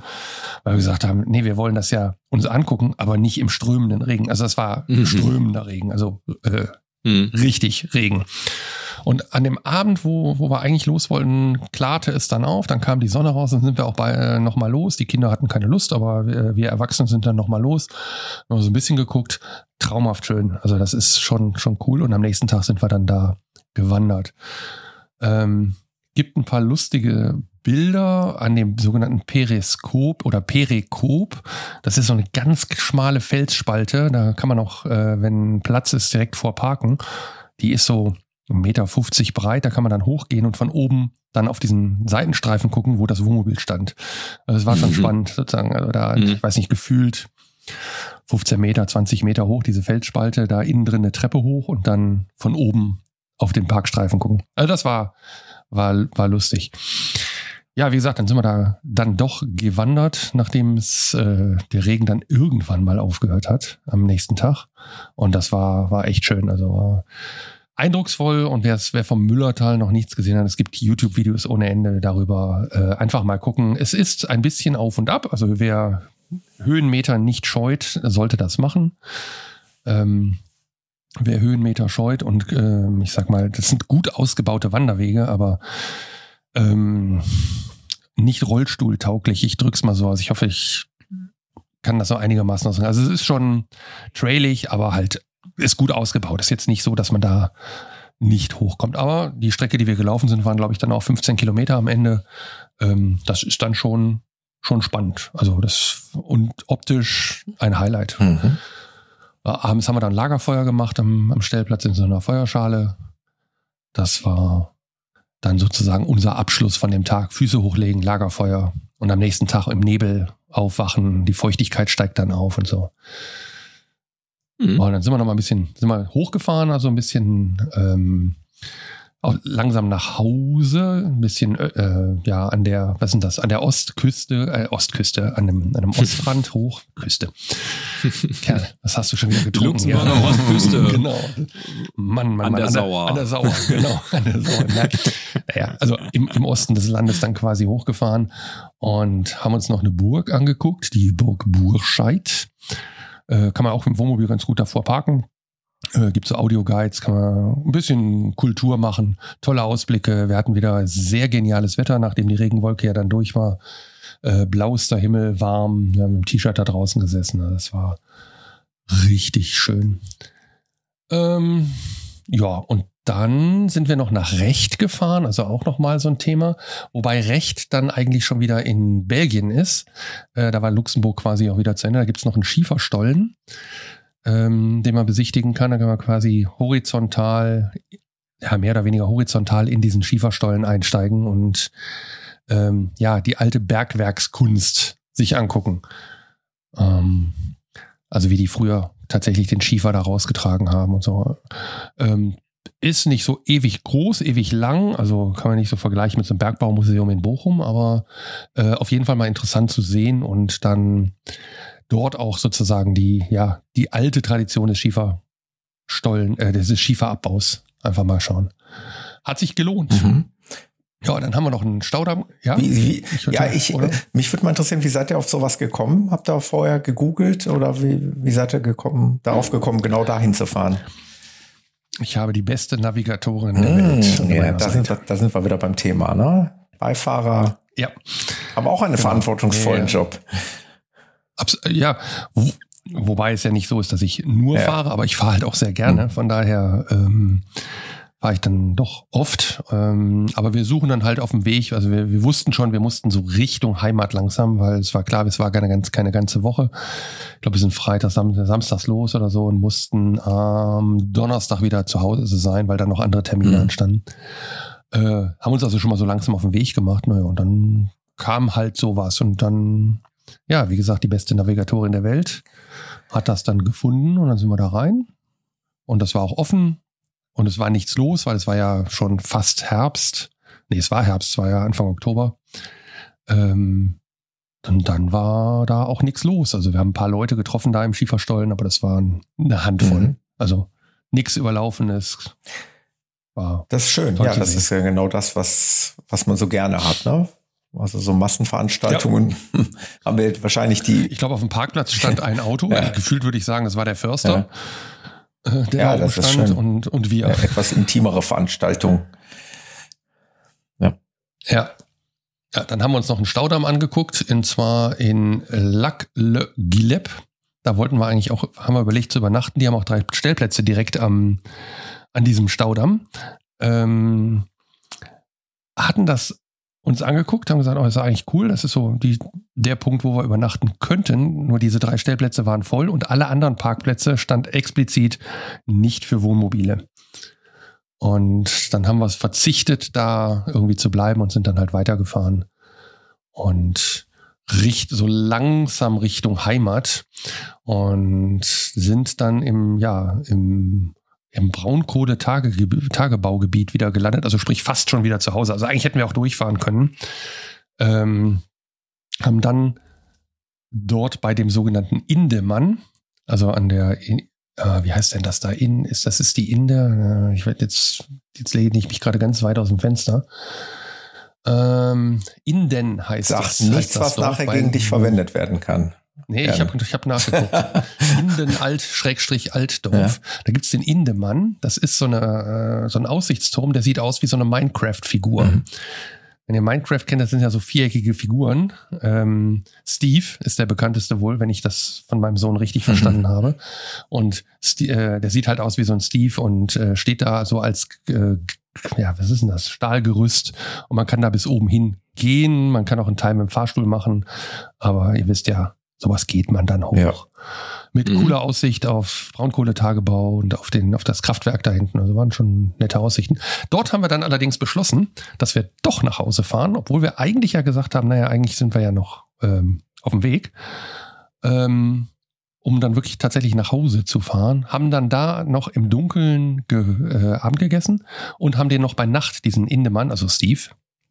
weil wir gesagt haben, nee, wir wollen das ja uns angucken, aber nicht im strömenden Regen. Also es war Mhm. strömender Regen, also äh, Hm. richtig Regen. Und an dem Abend, wo, wo wir eigentlich los wollten, klarte es dann auf, dann kam die Sonne raus, dann sind wir auch bei, äh, nochmal los. Die Kinder hatten keine Lust, aber wir, wir Erwachsenen sind dann nochmal los. Haben so ein bisschen geguckt. Traumhaft schön. Also das ist schon, schon cool. Und am nächsten Tag sind wir dann da gewandert. Ähm, gibt ein paar lustige Bilder an dem sogenannten Periskop oder Perikop. Das ist so eine ganz schmale Felsspalte. Da kann man auch, äh, wenn Platz ist, direkt vorparken. Die ist so 1,50 Meter breit. Da kann man dann hochgehen und von oben dann auf diesen Seitenstreifen gucken, wo das Wohnmobil stand. Also es war schon Mhm. spannend sozusagen. Also da, Mhm. ich weiß nicht, gefühlt 15 Meter, 20 Meter hoch, diese Felsspalte, da innen drin eine Treppe hoch und dann von oben auf den Parkstreifen gucken. Also das war, war, war lustig. Ja, wie gesagt, dann sind wir da dann doch gewandert, nachdem es äh, der Regen dann irgendwann mal aufgehört hat am nächsten Tag. Und das war, war echt schön. Also war eindrucksvoll und wer vom Müllertal noch nichts gesehen hat, es gibt YouTube-Videos ohne Ende darüber. Äh, einfach mal gucken. Es ist ein bisschen auf und ab. Also wer Höhenmeter nicht scheut, sollte das machen. Ähm, wer Höhenmeter scheut und ähm, ich sag mal, das sind gut ausgebaute Wanderwege, aber ähm, nicht rollstuhltauglich. Ich drück's mal so aus. Ich hoffe, ich kann das so einigermaßen aussagen. Also es ist schon trailig, aber halt ist gut ausgebaut. Ist jetzt nicht so, dass man da nicht hochkommt. Aber die Strecke, die wir gelaufen sind, waren, glaube ich, dann auch 15 Kilometer am Ende. Ähm, das ist dann schon, schon spannend. Also das und optisch ein Highlight. Mhm. Äh, Abends haben wir dann Lagerfeuer gemacht am, am Stellplatz in so einer Feuerschale. Das war dann sozusagen unser Abschluss von dem Tag. Füße hochlegen, Lagerfeuer und am nächsten Tag im Nebel aufwachen. Die Feuchtigkeit steigt dann auf und so. Hm. Und dann sind wir noch mal ein bisschen, sind wir hochgefahren, also ein bisschen ähm, auch langsam nach Hause, ein bisschen äh, ja an der, was sind das, an der Ostküste, äh, Ostküste, an einem, an einem Ostrand hoch, Küste. Kerl, was hast du schon wieder getrunken? Luxemburger ja. Ostküste. genau. Mann, Mann, An Mann, der Sauer. An der Sauer, genau. An der Sauer. ja, also im, im Osten des Landes dann quasi hochgefahren und haben uns noch eine Burg angeguckt, die Burg Burscheid. Äh, kann man auch im Wohnmobil ganz gut davor parken. Äh, gibt so Audioguides, kann man ein bisschen Kultur machen, tolle Ausblicke. Wir hatten wieder sehr geniales Wetter, nachdem die Regenwolke ja dann durch war. Äh, blauster Himmel, warm, wir haben im T-Shirt da draußen gesessen. Also Das war richtig schön. Ähm, ja, und dann sind wir noch nach Recht gefahren, also auch nochmal so ein Thema, wobei Recht dann eigentlich schon wieder in Belgien ist. Äh, da war Luxemburg quasi auch wieder zu Ende. Da gibt's noch einen Schieferstollen, ähm, den man besichtigen kann. Da kann man quasi horizontal, ja, mehr oder weniger horizontal in diesen Schieferstollen einsteigen und ähm, ja, die alte Bergwerkskunst sich angucken. Ähm, also wie die früher tatsächlich den Schiefer da rausgetragen haben und so. Ähm, ist nicht so ewig groß, ewig lang, also kann man nicht so vergleichen mit so einem Bergbaumuseum in Bochum, aber äh, auf jeden Fall mal interessant zu sehen und dann dort auch sozusagen die, ja, die alte Tradition des Schieferstollen, äh, des Schieferabbaus einfach mal schauen. Hat sich gelohnt. Mhm. Ja, dann haben wir noch einen Staudamm. Ja, Wie, wie, Ich ja, sagen, ich, oder? mich würde mal interessieren, wie seid ihr auf sowas gekommen? Habt ihr vorher gegoogelt oder wie, wie seid ihr gekommen, darauf gekommen, genau dahin zu fahren? Ich habe die beste Navigatorin der Welt. an Mmh, ja, da, sind wir, da sind wir wieder beim Thema, ne? Beifahrer ja, haben auch einen Genau. verantwortungsvollen Ja, ja. Job. Abs ja, wo, wobei es ja nicht so ist, dass ich nur fahre, aber ich fahre halt auch sehr gerne. Von daher ähm, fahre ich dann doch oft. Ähm, aber wir suchen dann halt auf dem Weg. Also wir, wir wussten schon, wir mussten so Richtung Heimat langsam, weil es war klar, es war keine, ganz, keine ganze Woche. Ich glaube, wir sind Freitag, Sam Samstags los oder so und mussten am Donnerstag wieder zu Hause sein, weil dann noch andere Termine Mhm. anstanden. Äh, haben uns also schon mal so langsam auf den Weg gemacht. Naja, und dann kam halt sowas und dann ja, wie gesagt, die beste Navigatorin der Welt, hat das dann gefunden und dann sind wir da rein. Und das war auch offen und es war nichts los, weil es war ja schon fast Herbst. Nee, es war Herbst, es war ja Anfang Oktober. Ähm, und dann war da auch nichts los. Also wir haben ein paar Leute getroffen da im Schieferstollen, aber das waren eine Handvoll. Mhm. Also nichts Überlaufenes. War Das ist schön. Ja, das sehen. ist ja genau das, was, was man so gerne hat, ne? Also so Massenveranstaltungen haben wir wahrscheinlich die, Ich glaube, auf dem Parkplatz stand ein Auto. Ja. Gefühlt würde ich sagen, das war der Förster, äh, der Ja, das ist stand schön. und, und wir. äh, etwas intimere Veranstaltung. Ja. Ja, dann haben wir uns noch einen Staudamm angeguckt, und zwar in Lac-le-Guilep. Da wollten wir eigentlich auch, haben wir überlegt zu übernachten. Die haben auch drei Stellplätze direkt am, an diesem Staudamm. Ähm, hatten das uns angeguckt, haben gesagt, oh, das ist eigentlich cool. Das ist so die, der Punkt, wo wir übernachten könnten. Nur diese drei Stellplätze waren voll und alle anderen Parkplätze stand explizit nicht für Wohnmobile. Und dann haben wir es verzichtet, da irgendwie zu bleiben und sind dann halt weitergefahren. Und richt, so langsam Richtung Heimat und sind dann im, ja, im, im Braunkohle-Tagebaugebiet wieder gelandet, also sprich fast schon wieder zu Hause. Also eigentlich hätten wir auch durchfahren können. Ähm, haben dann dort bei dem sogenannten Indemann, also an der, äh, wie heißt denn das da? In, ist, das ist die Inde? Äh, ich werde jetzt, jetzt lehne ich mich gerade ganz weit aus dem Fenster. Ähm, Inden heißt Sagt das. nichts, heißt das was Dorf nachher gegen dich verwendet werden kann. Nee, ich Gerne. habe ich hab nachgeguckt. Inden Alt Schrägstrich Altdorf. Da gibt's den Indemann. Das ist so, eine, äh, so ein Aussichtsturm, der sieht aus wie so eine Minecraft-Figur. Mhm. Wenn ihr Minecraft kennt, das sind ja so viereckige Figuren. Ähm, Steve ist der bekannteste wohl, wenn ich das von meinem Sohn richtig Mhm. verstanden habe. Und Sti äh, der sieht halt aus wie so ein Steve und äh, steht da so als, äh, ja, was ist denn das? Stahlgerüst. Und man kann da bis oben hin gehen. Man kann auch einen Teil mit dem Fahrstuhl machen. Aber ihr wisst ja, sowas geht man dann hoch. Ja. Mit Mhm. cooler Aussicht auf Braunkohletagebau und auf, den, auf das Kraftwerk da hinten. Also waren schon nette Aussichten. Dort haben wir dann allerdings beschlossen, dass wir doch nach Hause fahren, obwohl wir eigentlich ja gesagt haben, naja, eigentlich sind wir ja noch ähm, auf dem Weg. Ähm, um dann wirklich tatsächlich nach Hause zu fahren, haben dann da noch im Dunkeln ge äh, Abend gegessen und haben den noch bei Nacht, diesen Indemann, also Steve,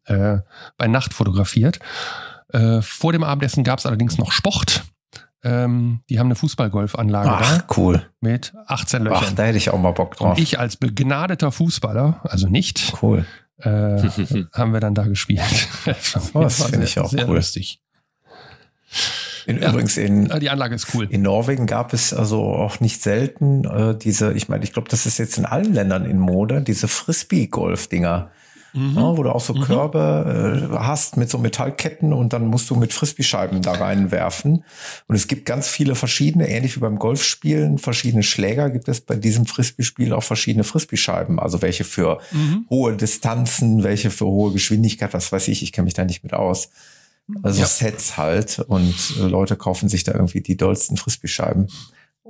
äh, bei Nacht fotografiert. Äh, vor dem Abendessen gab es allerdings noch Sport. Ähm, die haben eine Fußballgolfanlage Ach, da cool. mit 18 Ach, Löchern. da hätte ich auch mal Bock drauf. und ich als begnadeter Fußballer, also nicht, Cool. äh, haben wir dann da gespielt. Das Oh, das war finde ich auch sehr cool. lustig. In, Ja. Übrigens in, Die Anlage ist cool. in Norwegen gab es also auch nicht selten äh, diese, ich meine, ich glaube, das ist jetzt in allen Ländern in Mode, diese Frisbee-Golf-Dinger. Mhm. Ja, wo du auch so Mhm. Körbe äh, hast mit so Metallketten und dann musst du mit Frisbee-Scheiben da reinwerfen. Und es gibt ganz viele verschiedene, ähnlich wie beim Golfspielen, verschiedene Schläger, gibt es bei diesem Frisbee-Spiel auch verschiedene Frisbee-Scheiben. Also welche für Mhm. hohe Distanzen, welche für hohe Geschwindigkeit, was weiß ich, ich kenne mich da nicht mit aus. Also Ja. Sets halt und äh, Leute kaufen sich da irgendwie die dollsten Frisbee-Scheiben,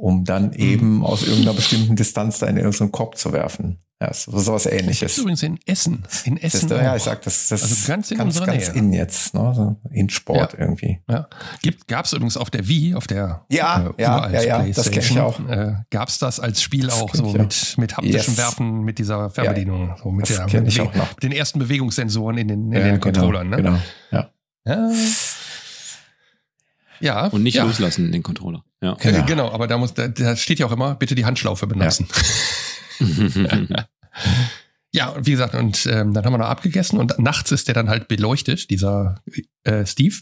um dann Mhm. eben aus irgendeiner bestimmten Distanz da in irgendeinen Korb zu werfen. Ja, so sowas Das ähnliches. übrigens in Essen. In Das Essen. ist, ja, auch. ich sag, das, das Also ist ganz in ganz, unserer ganz Nähe. in jetzt, ne? so in Sport Ja. irgendwie. Ja. Gibt, gab's übrigens auf der Wii, auf der Ja, ja, uralt ja, ja, das kenn ich auch. Äh, gab's das als Spiel Das auch so ich mit, mit haptischem Yes. Werfen, mit dieser Fernbedienung, so mit, Das der, mit, auch den ersten Bewegungssensoren in den, in ja, den Controllern. Genau, Ne? genau. Ja. Ja. ja. Und nicht ja. loslassen, den Controller. Ja. Genau. Genau. genau, aber da, muss, da, da steht ja auch immer, bitte die Handschlaufe benutzen. Ja, und wie gesagt, und ähm, dann haben wir noch abgegessen und nachts ist der dann halt beleuchtet, dieser äh, Steve,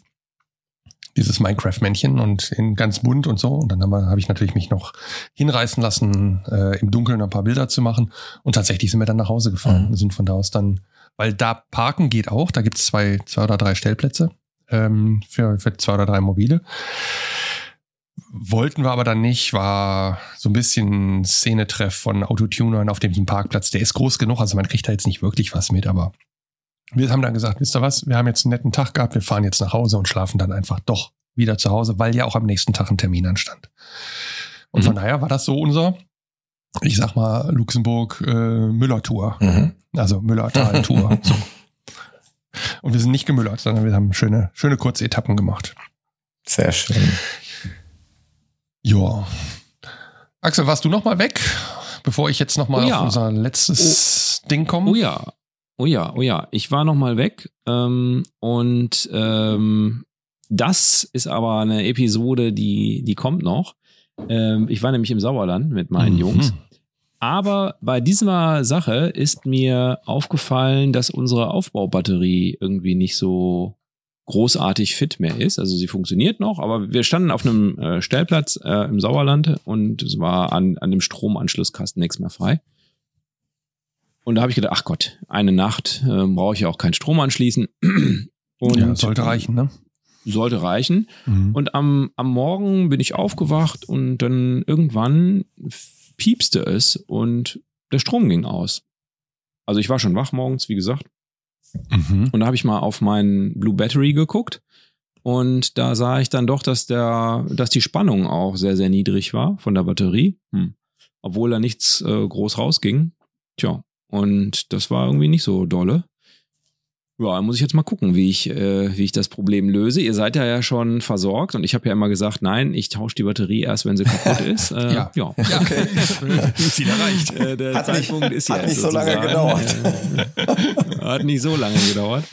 dieses Minecraft-Männchen und in ganz bunt und so. Und dann habe hab ich natürlich mich noch hinreißen lassen, äh, im Dunkeln ein paar Bilder zu machen. Und tatsächlich sind wir dann nach Hause gefahren Mhm. und sind von da aus dann, weil da parken geht auch, da gibt's zwei, zwei oder drei Stellplätze ähm, für, für zwei oder drei Mobile. Wollten wir aber dann nicht, war so ein bisschen Szenetreff von Autotunern auf dem Parkplatz. Der ist groß genug, also man kriegt da jetzt nicht wirklich was mit, aber wir haben dann gesagt, wisst ihr was, wir haben jetzt einen netten Tag gehabt, wir fahren jetzt nach Hause und schlafen dann einfach doch wieder zu Hause, weil ja auch am nächsten Tag ein Termin anstand. Und von daher war das so unser, ich sag mal, Luxemburg äh, Müller-Tour. Mhm. Also Müller-Tal-Tour. so. Und wir sind nicht gemüllert, sondern wir haben schöne, schöne kurze Etappen gemacht. Sehr schön. Ja. Axel, warst du noch mal weg, bevor ich jetzt noch mal Oh ja. auf unser letztes Ding komme? Oh ja, oh ja, oh ja. Ich war noch mal weg ähm, und ähm, das ist aber eine Episode, die die kommt noch. Ähm, ich war nämlich im Sauerland mit meinen Mhm. Jungs. Aber bei dieser Sache ist mir aufgefallen, dass unsere Aufbaubatterie irgendwie nicht so großartig fit mehr ist. Also sie funktioniert noch, aber wir standen auf einem äh, Stellplatz äh, im Sauerland und es war an, an dem Stromanschlusskasten nichts mehr frei. Und da habe ich gedacht, ach Gott, eine Nacht äh, brauche ich ja auch keinen Strom anschließen. Und ja, sollte reichen, ne? Sollte reichen. Mhm. Und am, am Morgen bin ich aufgewacht und dann irgendwann piepste es und der Strom ging aus. Also ich war schon wach morgens, wie gesagt. Mhm. Und da habe ich mal auf meinen Blue Battery geguckt. Und da sah ich dann doch, dass der, dass die Spannung auch sehr, sehr niedrig war von der Batterie. Hm. Obwohl da nichts äh, groß rausging. Tja, und das war irgendwie nicht so dolle. Ja, dann muss ich jetzt mal gucken, wie ich, äh, wie ich das Problem löse. Ihr seid ja, ja schon versorgt und ich habe ja immer gesagt, nein, ich tausche die Batterie erst, wenn sie kaputt ist. Äh, Ja. ja. Ja, Ziel erreicht. Äh, der Hat nicht- Zeitpunkt ist hat jetzt nicht so lange sozusagen. Äh, hat nicht so lange gedauert.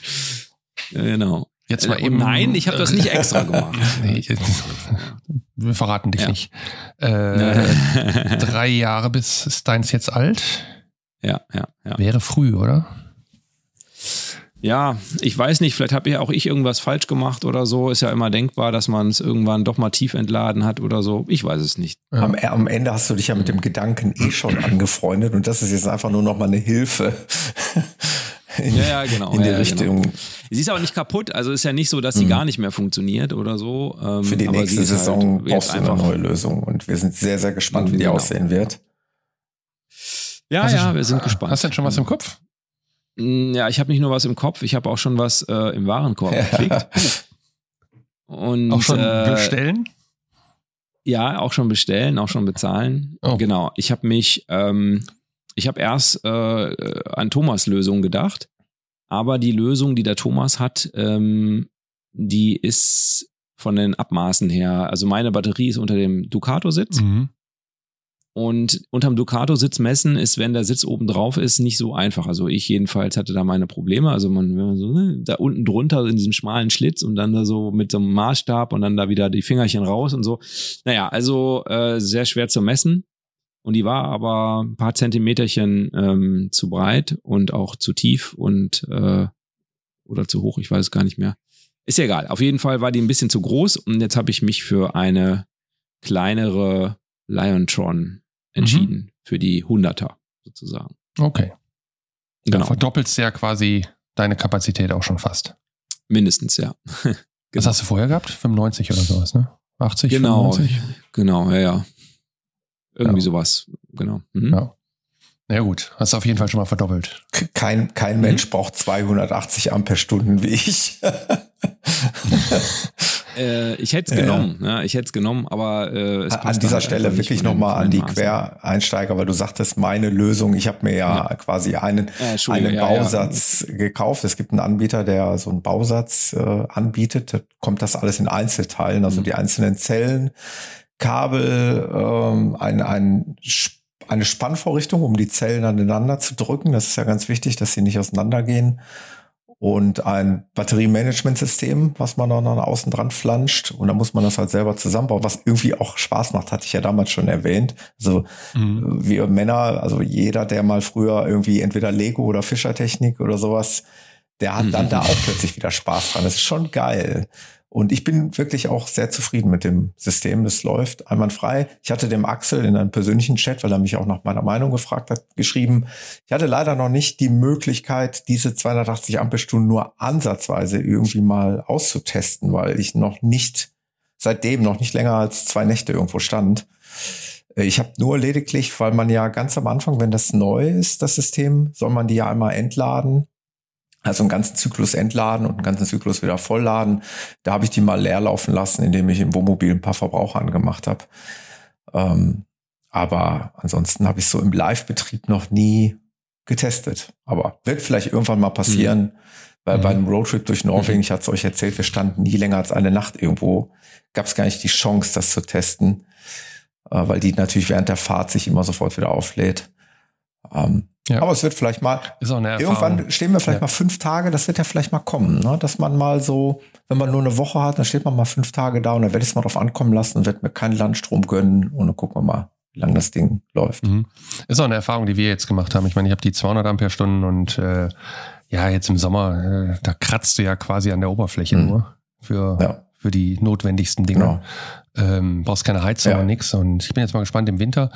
Genau. Jetzt mal Äh, eben. nein, ich habe das nicht extra gemacht. Nee, ich, wir verraten dich Ja. nicht. Äh, drei Jahre bis ist deins jetzt alt. ja, ja, ja. Wäre früh, oder? Ja, ich weiß nicht, vielleicht habe ja auch ich irgendwas falsch gemacht oder so. Ist ja immer denkbar, dass man es irgendwann doch mal tief entladen hat oder so. Ich weiß es nicht. Ja. Am, am Ende hast du dich ja mit dem Gedanken eh schon angefreundet und das ist jetzt einfach nur noch mal eine Hilfe in, Ja, ja, genau. in die ja, ja, Richtung Genau. Sie ist aber nicht kaputt, also ist ja nicht so, dass sie Mhm. gar nicht mehr funktioniert oder so. Ähm, für die aber nächste halt Saison jetzt brauchst du eine neue Lösung und wir sind sehr, sehr gespannt, wie die Genau. aussehen wird. Ja, Hast du ja, schon- wir sind gespannt. Hast du denn schon was im Kopf? Mm, Ja, ich habe nicht nur was im Kopf, ich habe auch schon was äh, im Warenkorb gekriegt. Und, Auch schon äh, bestellen? Ja, auch schon bestellen, auch schon bezahlen. Oh. Genau. Ich habe mich, ähm, ich habe erst äh, an Thomas Lösung gedacht, aber die Lösung, die der Thomas hat, ähm, die ist von den Abmaßen her. Also meine Batterie ist unter dem Ducato-Sitz. Mhm. Und unterm Ducato-Sitz messen ist, wenn der Sitz oben drauf ist, nicht so einfach. Also ich jedenfalls hatte da meine Probleme. Also man, wenn man so ne, da unten drunter in diesem schmalen Schlitz und dann da so mit so einem Maßstab und dann da wieder die Fingerchen raus und so. Naja, also äh, sehr schwer zu messen. Und die war aber ein paar Zentimeterchen ähm, zu breit und auch zu tief und äh, oder zu hoch, ich weiß es gar nicht mehr. Ist ja egal. Auf jeden Fall war die ein bisschen zu groß und jetzt habe ich mich für eine kleinere Liontron entschieden, für die 100er sozusagen. Okay. Dann Genau, verdoppelst du ja quasi deine Kapazität auch schon fast. mindestens, ja. Was Genau. hast du vorher gehabt? 95 oder sowas, ne? 80, Genau, 95? genau, ja, ja. Irgendwie Ja. sowas, genau. Mhm. Ja. Na ja, gut, hast du auf jeden Fall schon mal verdoppelt. Kein, kein Mensch braucht 280 Ampere-Stunden wie ich. Äh, ich hätte es Ja, genommen, ja. ich hätte es genommen, aber äh, es an dieser halt Stelle wirklich nochmal an die Maßen. Quereinsteiger, weil du sagtest, meine Lösung, ich habe mir ja, quasi einen, Ja, Entschuldigung, einen ja, ja. Bausatz gekauft. Es gibt einen Anbieter, der so einen Bausatz äh, anbietet. Da kommt das alles in Einzelteilen, also Mhm. die einzelnen Zellen, Kabel, ähm, ein, ein, eine Spannvorrichtung, um die Zellen aneinander zu drücken. Das ist ja ganz wichtig, dass sie nicht auseinandergehen. Und ein Batteriemanagementsystem, was man dann außen dran flanscht. Und dann muss man das halt selber zusammenbauen, was irgendwie auch Spaß macht, hatte ich ja damals schon erwähnt. Also Mhm. wir Männer, also jeder, der mal früher irgendwie entweder Lego oder Fischertechnik oder sowas, der hat dann da auch plötzlich wieder Spaß dran. Das ist schon geil. Und ich bin wirklich auch sehr zufrieden mit dem System. Das läuft einwandfrei. Ich hatte dem Axel in einem persönlichen Chat, weil er mich auch nach meiner Meinung gefragt hat, geschrieben. Ich hatte leider noch nicht die Möglichkeit, diese 280 Ampelstunden nur ansatzweise irgendwie mal auszutesten, weil ich noch nicht, seitdem noch nicht länger als zwei Nächte irgendwo stand. Äh, Ich habe nur lediglich, weil man ja ganz am Anfang, wenn das neu ist, das System, soll man die ja einmal entladen. Also einen ganzen Zyklus entladen und einen ganzen Zyklus wieder vollladen. Da habe ich die mal leer laufen lassen, indem ich im Wohnmobil ein paar Verbraucher angemacht habe. Ähm, aber ansonsten habe ich so im Live-Betrieb noch nie getestet. Aber wird vielleicht irgendwann mal passieren. Weil Mhm. bei einem Roadtrip durch Norwegen, ich hatte es euch erzählt, wir standen nie länger als eine Nacht irgendwo, gab es gar nicht die Chance, das zu testen, äh, weil die natürlich während der Fahrt sich immer sofort wieder auflädt. Ähm, Ja. Aber es wird vielleicht mal, irgendwann stehen wir vielleicht Ja. mal fünf Tage, das wird ja vielleicht mal kommen, ne? dass man mal so, wenn man nur eine Woche hat, dann steht man mal fünf Tage da und dann werde ich es mal drauf ankommen lassen und werde mir keinen Landstrom gönnen und dann gucken wir mal, wie lange das Ding läuft. Mhm. Ist auch eine Erfahrung, die wir jetzt gemacht haben. Ich meine, ich habe die 200 Ampere-Stunden und äh, ja, jetzt im Sommer, äh, da kratzt du ja quasi an der Oberfläche Mhm. nur für, Ja. für die notwendigsten Dinge. Genau. Ähm, brauchst keine Heizung Ja. und nix. Und ich bin jetzt mal gespannt im Winter.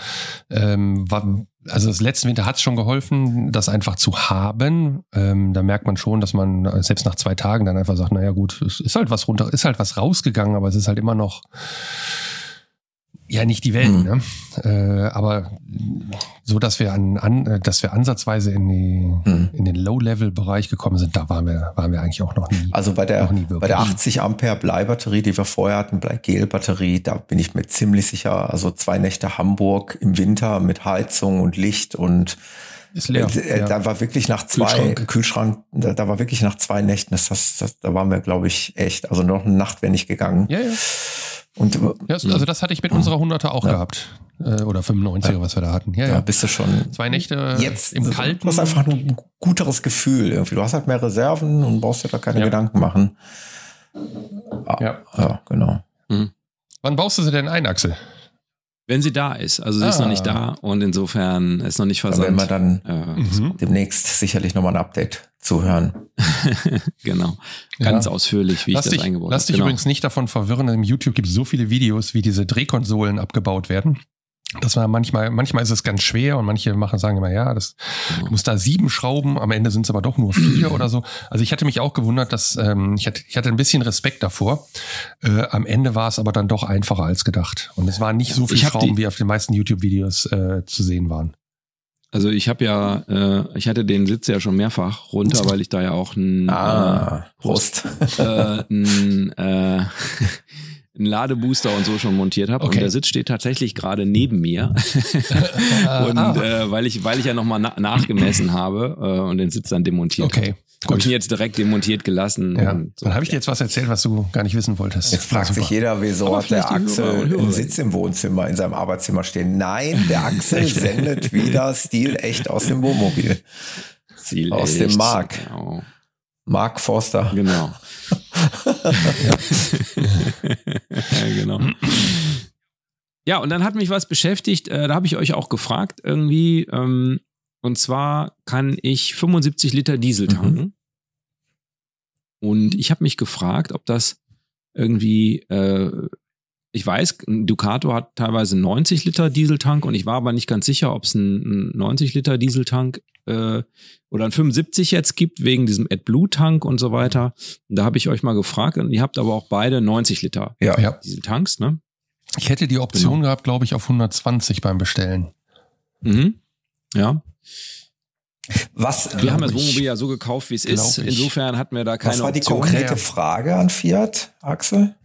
Ähm, wa- also das letzten Winter hat es schon geholfen, das einfach zu haben. Ähm, da merkt man schon, dass man äh, selbst nach zwei Tagen dann einfach sagt, naja gut, es ist halt was runter, ist halt was rausgegangen, aber es ist halt immer noch ja nicht die Welt, Mhm. ne? Äh, aber so, dass wir an, an äh, dass wir ansatzweise in die Mhm. in den Low-Level-Bereich gekommen sind, da waren wir waren wir eigentlich auch noch nie. Also bei der, bei der 80 Ampere Bleibatterie, die wir vorher hatten, Bleigel-Batterie, da bin ich mir ziemlich sicher, also zwei Nächte Hamburg im Winter mit Heizung und Licht und ist leer. äh, ja. da war wirklich nach zwei Kühlschrank. Kühlschrank, da, da war wirklich nach zwei Nächten, das, das, das, da waren wir, glaube ich, echt, also noch eine Nacht wäre nicht gegangen. ja, ja. Und äh, Ja, also das hatte ich mit unserer 100er auch Ja. gehabt. Äh, oder 95er, was wir da hatten. Ja, da ja. bist du schon Zwei Nächte jetzt im Du Kalten. hast einfach ein guteres Gefühl irgendwie. Du hast halt mehr Reserven und brauchst dir da keine Ja. Gedanken machen. Ah, Ja. ja, genau. Wann baust du sie denn ein, Axel? Wenn sie da ist. Also sie ist Ah. noch nicht da und insofern ist noch nicht Da werden wir versandt. dann Äh, Mhm. demnächst sicherlich nochmal ein Update zuhören. genau. Ganz Ja. ausführlich, wie Lass ich das dich, eingebaut lass habe. dich Genau. übrigens nicht davon verwirren. Im YouTube gibt es so viele Videos, wie diese Drehkonsolen abgebaut werden. Das war manchmal, manchmal ist es ganz schwer und manche machen, sagen immer, ja, das du musst da sieben Schrauben, am Ende sind es aber doch nur vier oder so. Also ich hatte mich auch gewundert, dass ähm, ich, hatte, ich hatte ein bisschen Respekt davor. Äh, am Ende war es aber dann doch einfacher als gedacht. Und es waren nicht so viele Schrauben, die- wie auf den meisten YouTube-Videos äh, zu sehen waren. Also ich habe ja, äh, ich hatte den Sitz ja schon mehrfach runter, weil ich da ja auch ein, Ah, Prost. äh, ein, äh, einen Ladebooster und so schon montiert habe. Okay. Und der Sitz steht tatsächlich gerade neben mir. und ah, äh, weil ich, weil ich ja nochmal na nachgemessen habe äh, und den Sitz dann demontiert okay. Habe ich ihn jetzt direkt demontiert gelassen. Ja. und so. Dann habe ich dir jetzt was erzählt, was du gar nicht wissen wolltest. Jetzt fragt sich jeder, wieso Aber hat der Axel einen Sitz im Wohnzimmer, in seinem Arbeitszimmer stehen. Nein, der Axel sendet wieder stilecht aus dem Wohnmobil. Ziel aus echt. dem Mark. Genau. Mark Forster. Genau. ja, genau. Ja, und dann hat mich was beschäftigt, äh, da habe ich euch auch gefragt irgendwie, ähm, und zwar kann ich 75 Liter Diesel Mhm. tanken. Und ich habe mich gefragt, ob das irgendwie, äh, ich weiß, ein Ducato hat teilweise 90 Liter Dieseltank und ich war aber nicht ganz sicher, ob es einen 90 Liter Dieseltank äh, oder einen 75 jetzt gibt, wegen diesem AdBlue-Tank und so weiter. Und da habe ich euch mal gefragt und ihr habt aber auch beide 90 Liter Ja. Ja. Dieseltanks, ne? Ich hätte die Option Genau. gehabt, glaube ich, auf 120 beim Bestellen. Mhm. Ja. Was, Wir haben das ich. Wohnmobil ja so gekauft, wie es ist. Insofern hatten wir da keine was war die Option. konkrete mehr. Frage an Fiat, Axel?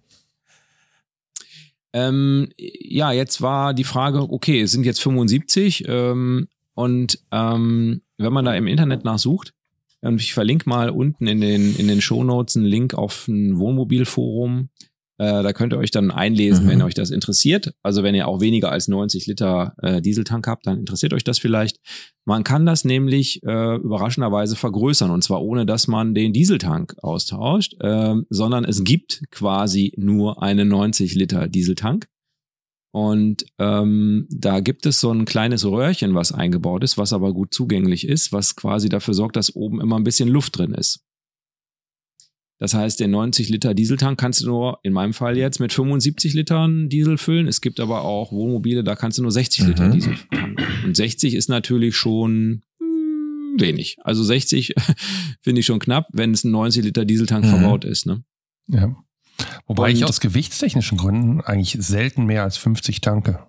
Ähm, ja, jetzt war die Frage, okay, es sind jetzt 75 ähm, und ähm, wenn man da im Internet nachsucht, und ich verlinke mal unten in den, in den Shownotes einen Link auf ein Wohnmobilforum, äh, da könnt ihr euch dann einlesen, Mhm. wenn euch das interessiert. Also wenn ihr auch weniger als 90 Liter äh, Dieseltank habt, dann interessiert euch das vielleicht. Man kann das nämlich äh, überraschenderweise vergrößern und zwar ohne, dass man den Dieseltank austauscht, ähm, sondern es gibt quasi nur einen 90 Liter Dieseltank. Und ähm, da gibt es so ein kleines Röhrchen, was eingebaut ist, was aber gut zugänglich ist, was quasi dafür sorgt, dass oben immer ein bisschen Luft drin ist. Das heißt, den 90 Liter Dieseltank kannst du nur, in meinem Fall jetzt, mit 75 Litern Diesel füllen. Es gibt aber auch Wohnmobile, da kannst du nur 60 Liter Mhm. Diesel tanken. Und 60 ist natürlich schon hm, wenig. Also 60 finde ich schon knapp, wenn es ein 90 Liter Dieseltank Mhm. verbaut ist. Ne? Ja. Wobei ich Und- aus gewichtstechnischen Gründen eigentlich selten mehr als 50 tanke.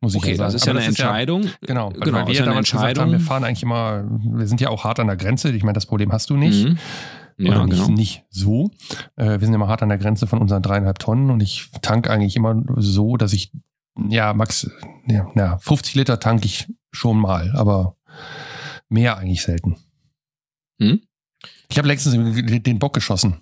Muss ich Okay, ja sagen. das ist ja Aber eine Entscheidung. genau, weil, genau, weil wir ist ja damals gesagt haben, wir fahren eigentlich immer, wir sind ja auch hart an der Grenze. Ich meine, das Problem hast du nicht. Mhm. Ja, Oder nicht, genau. nicht so. Äh, wir sind immer hart an der Grenze von unseren dreieinhalb Tonnen und ich tank eigentlich immer so, dass ich, ja, Max, ja, ja 50 Liter tank ich schon mal, aber mehr eigentlich selten. Hm? Ich habe letztens den Bock geschossen.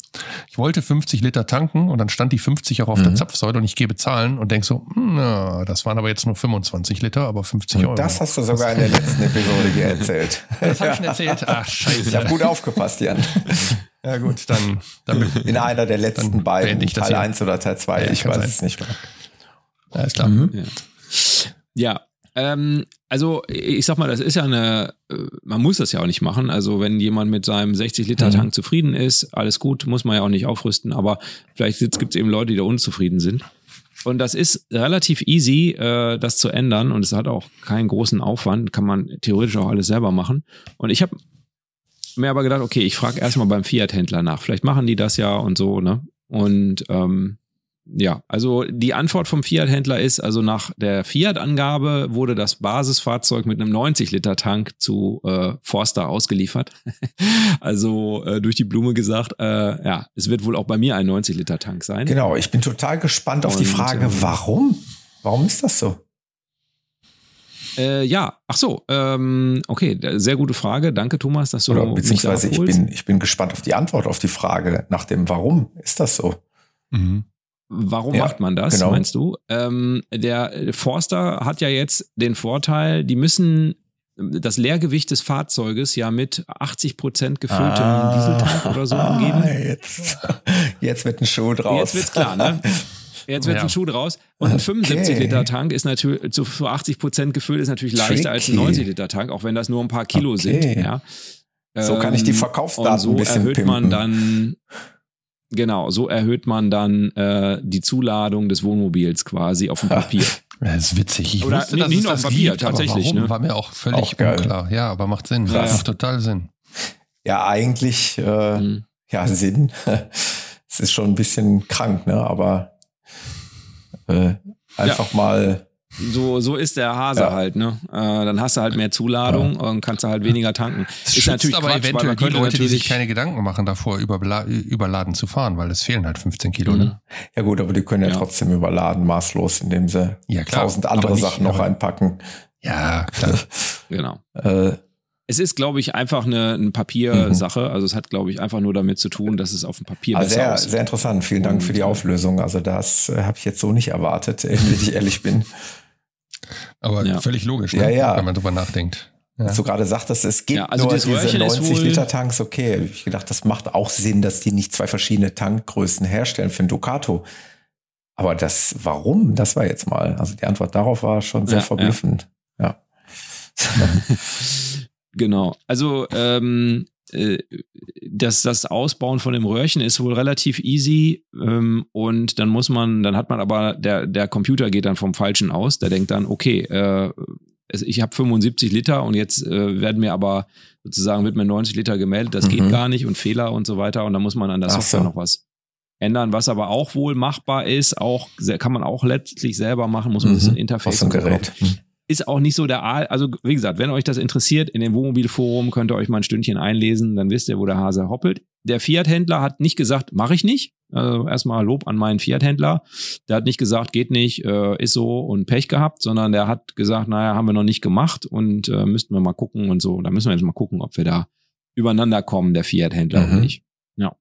Ich wollte 50 Liter tanken und dann stand die 50 auch auf der Mhm. Zapfsäule und ich gehe bezahlen und denk so, na, das waren aber jetzt nur 25 Liter, aber 50 Euro. Und das hast du sogar in der letzten Episode hier erzählt. Das habe ich schon erzählt. Ach, Ich habe scheiße. gut aufgepasst, Jan. Ja gut, dann, dann In einer der letzten Dann beiden, ich das Teil hier. 1 oder Teil 2, Ja, ich weiß sein. es nicht mehr. alles klar. Mhm. Ja. Ja, ähm, also ich sag mal, das ist ja eine, äh, man muss das ja auch nicht machen. Also wenn jemand mit seinem 60 Liter Mhm. Tank zufrieden ist, alles gut, muss man ja auch nicht aufrüsten. Aber vielleicht gibt es eben Leute, die da unzufrieden sind. Und das ist relativ easy, äh, das zu ändern. Und es hat auch keinen großen Aufwand, kann man theoretisch auch alles selber machen. Und ich habe mir aber gedacht, okay, ich frage erstmal beim Fiat-Händler nach. Vielleicht machen die das ja und so, ne? Und ähm, ja, also die Antwort vom Fiat-Händler ist, also nach der Fiat-Angabe wurde das Basisfahrzeug mit einem 90-Liter-Tank zu äh, Forster ausgeliefert. also äh, durch die Blume gesagt, äh, ja, es wird wohl auch bei mir ein 90-Liter-Tank sein. Genau, ich bin total gespannt auf die Und, Frage, ähm, warum? Warum ist das so? Äh, ja, ach so, ähm, okay, sehr gute Frage. Danke, Thomas, dass du Oder mich da beziehungsweise ich bin, ich bin gespannt auf die Antwort auf die Frage nach dem Warum ist das so? Mhm. Warum Ja, macht man das, genau. meinst du? Ähm, der Forster hat ja jetzt den Vorteil, die müssen das Leergewicht des Fahrzeuges ja mit 80 Prozent gefülltem Dieseltank oder so angeben. Ah, Jetzt, jetzt wird ein Schuh draus. Jetzt wird's klar, ne? Jetzt wird Ja. ein Schuh draus. Und ein 75 Okay. Liter Tank ist natürlich zu für 80 Prozent gefüllt, ist natürlich leichter Tricky. als ein 90 Liter Tank, auch wenn das nur ein paar Kilo Okay. sind. Ja. So kann ich die Ähm, Verkaufsdaten und so ein bisschen erhöht man pimpen. dann genau, so erhöht man dann äh, die Zuladung des Wohnmobils quasi auf dem Papier. Das ist witzig. Ich Oder wusste, nicht dass es nur das auf Papier, gibt, aber tatsächlich, Warum, ne? war mir auch völlig Auch unklar. Ja, aber macht Sinn. Ja, Macht ja. total Sinn. Ja, eigentlich, äh, Mhm. ja, Sinn. Es ist schon ein bisschen krank, ne? Aber äh, einfach mal, So, so ist der Hase Ja. halt, ne? Äh, dann hast du halt mehr Zuladung und kannst du halt weniger tanken. Es schützt aber Quatsch, weil eventuell man die Leute, die sich natürlich- keine Gedanken machen davor, überladen zu fahren, weil es fehlen halt 15 Kilo. Ne? ja gut, aber die können ja, Ja. trotzdem überladen, maßlos, indem sie Ja, klar, tausend andere nicht- Sachen noch aber- einpacken. Ja, klar. Genau. Äh, Es ist, glaube ich, einfach eine, eine Papiersache. Mhm. Also es hat, glaube ich, einfach nur damit zu tun, dass es auf dem Papier also besser sehr, aussieht. Sehr interessant. Vielen Dank für die Auflösung. Also das äh, habe ich jetzt so nicht erwartet, wenn ich ehrlich bin. Aber ja. völlig logisch, ne? ja, ja. wenn man drüber nachdenkt. Ja. Als du gerade sagtest, es gibt ja, also nur diese 90 Liter Tanks, okay. Ich gedacht, das macht auch Sinn, dass die nicht zwei verschiedene Tankgrößen herstellen für ein Ducato. Aber das, warum? Das war jetzt mal. Also die Antwort darauf war schon sehr ja, verblüffend. Ja. genau. Also ähm, äh, das, das Ausbauen von dem Röhrchen ist wohl relativ easy ähm, und dann muss man, dann hat man aber, der, der Computer geht dann vom Falschen aus, der denkt dann, okay, äh, ich habe 75 Liter und jetzt äh, werden mir aber sozusagen wird mir 90 Liter gemeldet, das mhm. geht gar nicht und Fehler und so weiter und dann muss man an der Software so. noch was ändern, was aber auch wohl machbar ist, auch kann man auch letztlich selber machen, muss man mhm. ein Interface Aus Gerät. Mhm. Ist auch nicht so der, also wie gesagt, wenn euch das interessiert, in dem Wohnmobilforum könnt ihr euch mal ein Stündchen einlesen, dann wisst ihr, wo der Hase hoppelt. Der Fiat-Händler hat nicht gesagt, mache ich nicht. Also erstmal Lob an meinen Fiat-Händler. Der hat nicht gesagt, geht nicht, äh, ist so und Pech gehabt, sondern der hat gesagt, naja, haben wir noch nicht gemacht und äh, müssten wir mal gucken und so. Da müssen wir jetzt mal gucken, ob wir da übereinander kommen, der Fiat-Händler mhm. oder nicht. Ja.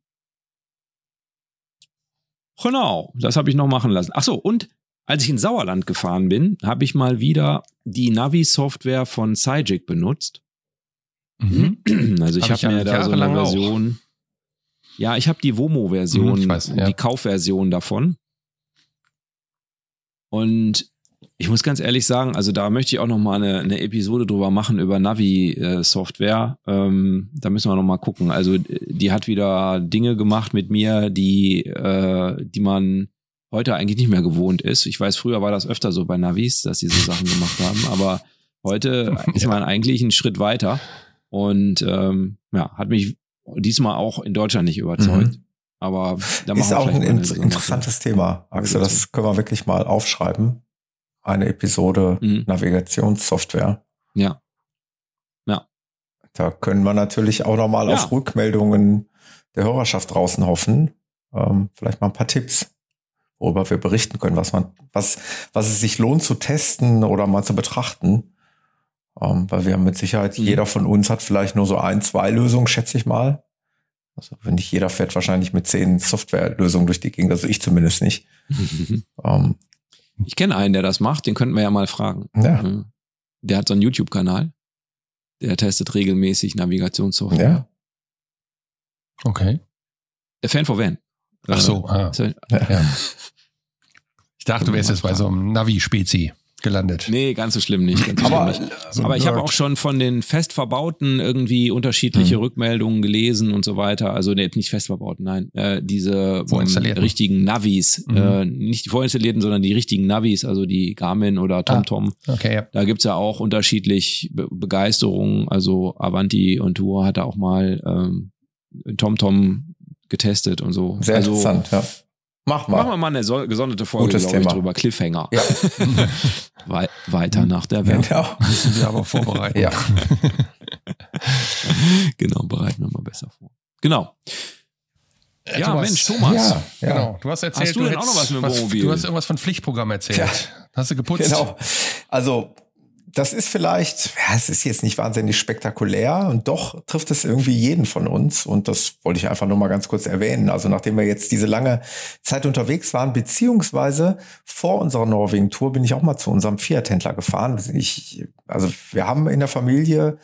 Genau, das habe ich noch machen lassen. Ach so, und als ich in Sauerland gefahren bin, habe ich mal wieder die Navi-Software von Cygic benutzt. Mhm. Also ich habe hab mir da so eine Version. Auch. Ja, ich habe die Womo-Version, mhm, ja. die Kaufversion davon. Und ich muss ganz ehrlich sagen, also da möchte ich auch noch mal eine, eine Episode drüber machen über Navi-Software. Ähm, da müssen wir noch mal gucken. Also die hat wieder Dinge gemacht mit mir, die, äh, die man heute eigentlich nicht mehr gewohnt ist. Ich weiß, früher war das öfter so bei Navis, dass sie so Sachen gemacht haben, aber heute ist man eigentlich einen Schritt weiter und ähm, ja, hat mich diesmal auch in Deutschland nicht überzeugt. Mhm. Aber da ist auch ein in interessantes Thema, Axel. Das können wir wirklich mal aufschreiben. Eine Episode mhm. Navigationssoftware. Ja. Ja. Da können wir natürlich auch nochmal ja. auf Rückmeldungen der Hörerschaft draußen hoffen. Ähm, vielleicht mal ein paar Tipps worüber wir berichten können, was man, was, was es sich lohnt zu testen oder mal zu betrachten. Ähm, weil wir haben mit Sicherheit, mhm. jeder von uns hat vielleicht nur so ein, zwei Lösungen, schätze ich mal. Also wenn nicht jeder fährt wahrscheinlich mit zehn Softwarelösungen durch die Gegend, also ich zumindest nicht. ähm, ich kenne einen, der das macht, den könnten wir ja mal fragen. Ja. Der hat so einen YouTube-Kanal, der testet regelmäßig Navigationssoftware. Ja. Okay. Der Fan for Van. Ach so, ah. ja. Ich dachte, du wärst jetzt bei so einem Navi-Spezi gelandet. Nee, ganz so schlimm nicht. So aber, schlimm nicht. So aber ich habe auch schon von den fest verbauten irgendwie unterschiedliche hm. Rückmeldungen gelesen und so weiter. Also nee, nicht fest verbauten, nein, äh, diese ähm, richtigen Navis, mhm. äh, nicht die vorinstallierten, sondern die richtigen Navis, also die Garmin oder TomTom. Ah, okay, ja. Da gibt's ja auch unterschiedlich Be Begeisterung. Also Avanti und Tour hatte auch mal ähm, TomTom getestet und so. Sehr also, interessant, ja. Mach mal. Machen wir mal eine so, gesonderte Folge, Gutes Thema. Ich, drüber. Cliffhanger. Ja. We weiter nach der Werbung. Genau. Müssen wir aber vorbereiten. ja. genau, bereiten wir mal besser vor. Genau. Äh, ja, Thomas, Mensch, Thomas. Ja, ja. Genau. Du hast erzählt, hast du, du denn auch noch was mit dem Wohnmobil? Du hast irgendwas von Pflichtprogramm erzählt. Ja. Hast du geputzt? Genau. Also das ist vielleicht, ja, es ist jetzt nicht wahnsinnig spektakulär und doch trifft es irgendwie jeden von uns. Und das wollte ich einfach nur mal ganz kurz erwähnen. Also nachdem wir jetzt diese lange Zeit unterwegs waren, beziehungsweise vor unserer Norwegen-Tour bin ich auch mal zu unserem Fiat-Händler gefahren. Ich, also wir haben in der Familie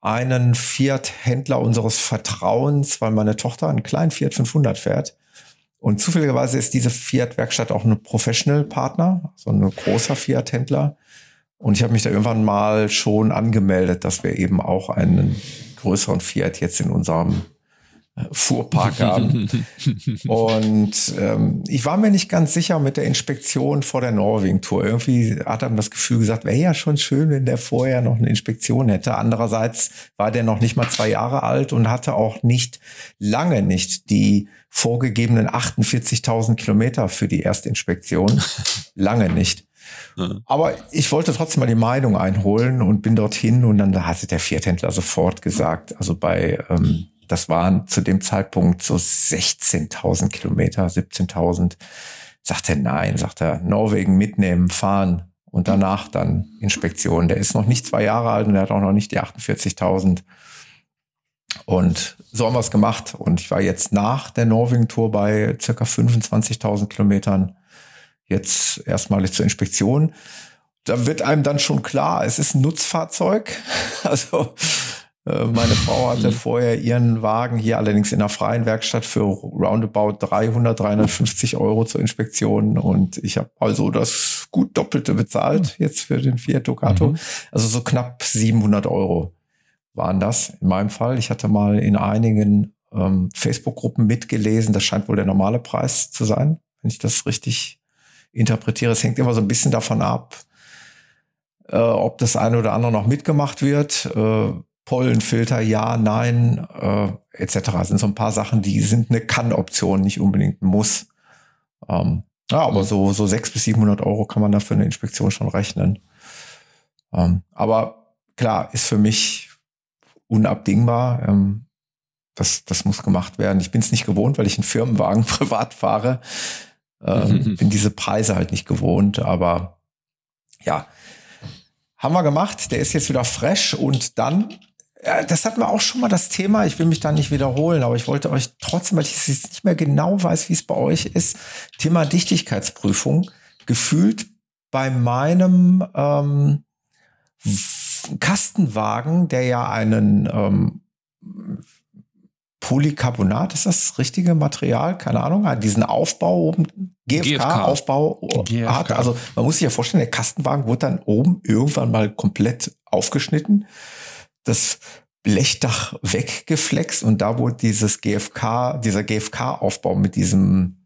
einen Fiat-Händler unseres Vertrauens, weil meine Tochter einen kleinen Fiat 500 fährt. Und zufälligerweise ist diese Fiat-Werkstatt auch ein Professional-Partner, so ein großer Fiat-Händler. Und ich habe mich da irgendwann mal schon angemeldet, dass wir eben auch einen größeren Fiat jetzt in unserem äh, Fuhrpark haben. und ähm, ich war mir nicht ganz sicher mit der Inspektion vor der Norwegen-Tour. Irgendwie hat er das Gefühl gesagt, wäre ja schon schön, wenn der vorher noch eine Inspektion hätte. Andererseits war der noch nicht mal zwei Jahre alt und hatte auch nicht lange nicht die vorgegebenen 48.000 Kilometer für die Erstinspektion. lange nicht. Aber ich wollte trotzdem mal die Meinung einholen und bin dorthin und dann hatte der Vierthändler sofort gesagt, also bei, ähm, das waren zu dem Zeitpunkt so 16.000 Kilometer, 17.000. Sagt er nein, sagt er, Norwegen mitnehmen, fahren. und danach dann Inspektion. Der ist noch nicht zwei Jahre alt und der hat auch noch nicht die 48.000. Und so haben wir es gemacht. Und ich war jetzt nach der Norwegen-Tour bei circa 25.000 Kilometern jetzt erstmalig zur Inspektion. Da wird einem dann schon klar, es ist ein Nutzfahrzeug. Also äh, meine Frau hatte mhm. vorher ihren Wagen hier allerdings in einer freien Werkstatt für roundabout 300, 350 Euro zur Inspektion und ich habe also das gut Doppelte bezahlt jetzt für den Fiat Ducato. Mhm. Also so knapp 700 Euro waren das in meinem Fall. Ich hatte mal in einigen ähm, Facebook-Gruppen mitgelesen, das scheint wohl der normale Preis zu sein, wenn ich das richtig interpretiere. Es hängt immer so ein bisschen davon ab, äh, ob das eine oder andere noch mitgemacht wird. Äh, Pollenfilter, ja, nein, äh, etc. Das sind so ein paar Sachen, die sind eine Kann-Option, nicht unbedingt ein Muss. Ähm, ja, aber so, so sechs bis 700 Euro kann man da für eine Inspektion schon rechnen. Ähm, aber klar, ist für mich unabdingbar. Ähm, das, das muss gemacht werden. Ich bin es nicht gewohnt, weil ich einen Firmenwagen privat fahre. Ähm, bin diese Preise halt nicht gewohnt, aber ja, haben wir gemacht. Der ist jetzt wieder fresh und dann das hatten wir auch schon mal das Thema. Ich will mich da nicht wiederholen, aber ich wollte euch trotzdem, weil ich es jetzt nicht mehr genau weiß, wie es bei euch ist, Thema Dichtigkeitsprüfung. Gefühlt bei meinem ähm, Kastenwagen, der ja einen ähm, Polycarbonat, ist das richtige Material? Keine Ahnung, diesen Aufbau oben, GFK-Aufbau GFK. hat. Also man muss sich ja vorstellen, der Kastenwagen wurde dann oben irgendwann mal komplett aufgeschnitten das Blechdach weggeflext und da wurde dieses GFK, dieser GFK-Aufbau mit diesem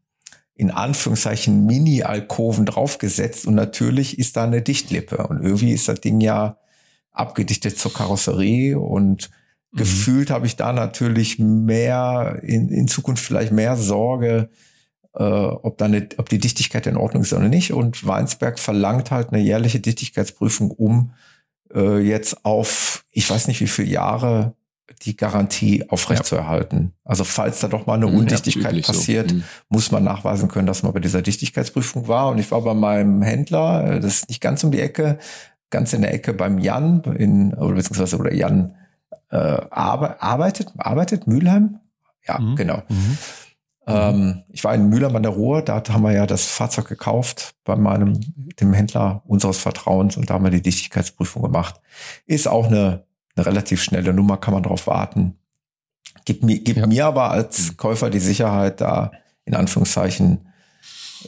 in Anführungszeichen Mini-Alkoven draufgesetzt und natürlich ist da eine Dichtlippe und irgendwie ist das Ding ja abgedichtet zur Karosserie und mhm. gefühlt habe ich da natürlich mehr in, in Zukunft vielleicht mehr Sorge, äh, ob da eine, ob die Dichtigkeit in Ordnung ist oder nicht und Weinsberg verlangt halt eine jährliche Dichtigkeitsprüfung, um äh, jetzt auf, ich weiß nicht wie viele Jahre, die Garantie aufrechtzuerhalten. Ja. Also falls da doch mal eine Undichtigkeit ja, passiert, so. Mhm. muss man nachweisen können, dass man bei dieser Dichtigkeitsprüfung war. Und ich war bei meinem Händler, äh, das ist nicht ganz um die Ecke, ganz in der Ecke beim Jan, in, oder beziehungsweise oder Jan äh, arbeitet, arbeitet, Mülheim? Ja, mhm. genau. Mhm. Ähm, ich war in Mühlheim an der Ruhr, da haben wir ja das Fahrzeug gekauft bei meinem, dem Händler unseres Vertrauens und da haben wir die Dichtigkeitsprüfung gemacht. Ist auch eine, eine relativ schnelle Nummer, kann man drauf warten. Gibt mir, gibt ja. mir aber als Käufer die Sicherheit, da in Anführungszeichen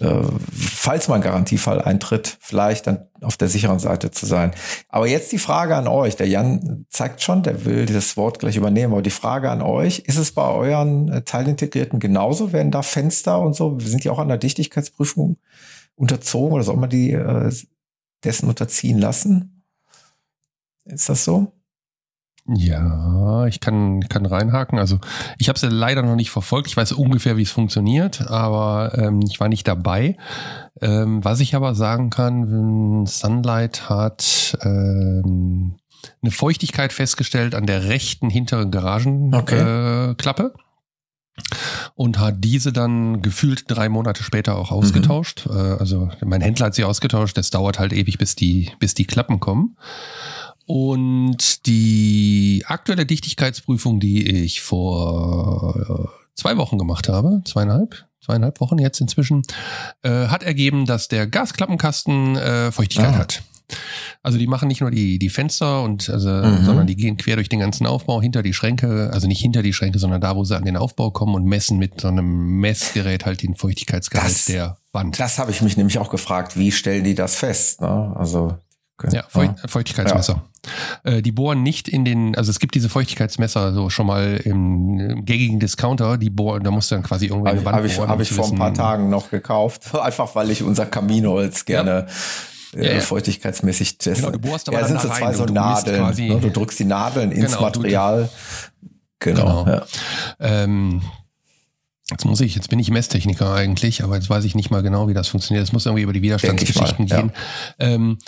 äh, falls mal ein Garantiefall eintritt, vielleicht dann auf der sicheren Seite zu sein. Aber jetzt die Frage an euch. Der Jan zeigt schon, der will dieses Wort gleich übernehmen. Aber die Frage an euch, ist es bei euren äh, Teilintegrierten genauso? Werden da Fenster und so, sind die auch an der Dichtigkeitsprüfung unterzogen oder soll man die äh, dessen unterziehen lassen? Ist das so? Ja, ich kann, kann reinhaken. Also ich habe es ja leider noch nicht verfolgt. Ich weiß ungefähr, wie es funktioniert, aber ähm, ich war nicht dabei. Ähm, was ich aber sagen kann, Sunlight hat ähm, eine Feuchtigkeit festgestellt an der rechten hinteren Garagenklappe. Okay. Äh, und hat diese dann gefühlt drei Monate später auch ausgetauscht. Mhm. Äh, also mein Händler hat sie ausgetauscht. Das dauert halt ewig, bis die, bis die Klappen kommen. Und die aktuelle Dichtigkeitsprüfung, die ich vor äh, zwei Wochen gemacht habe, zweieinhalb, zweieinhalb Wochen jetzt inzwischen, äh, hat ergeben, dass der Gasklappenkasten äh, Feuchtigkeit ah. hat. Also die machen nicht nur die, die Fenster und also, mhm. sondern die gehen quer durch den ganzen Aufbau hinter die Schränke, also nicht hinter die Schränke, sondern da, wo sie an den Aufbau kommen und messen mit so einem Messgerät halt den Feuchtigkeitsgehalt das, der Wand. Das habe ich mich nämlich auch gefragt, wie stellen die das fest? Ne? Also Okay. Ja, Feucht, ja, Feuchtigkeitsmesser. Ja. Äh, die bohren nicht in den, also es gibt diese Feuchtigkeitsmesser so schon mal im, im gängigen Discounter, die bohren, da musst du dann quasi irgendwie eine Wand Habe ich, hab ich vor ein paar Tagen noch gekauft, einfach weil ich unser Kaminholz gerne ja. Äh, feuchtigkeitsmäßig teste. Genau, du bohrst aber ja, sind so zwei so Nadeln. Quasi, ne? Du drückst die Nadeln ins genau, Material. genau. genau. Ja. Ähm, Jetzt muss ich, jetzt bin ich Messtechniker eigentlich, aber jetzt weiß ich nicht mal genau, wie das funktioniert. Es muss irgendwie über die Widerstandsgeschichten gehen. Ja. Ähm,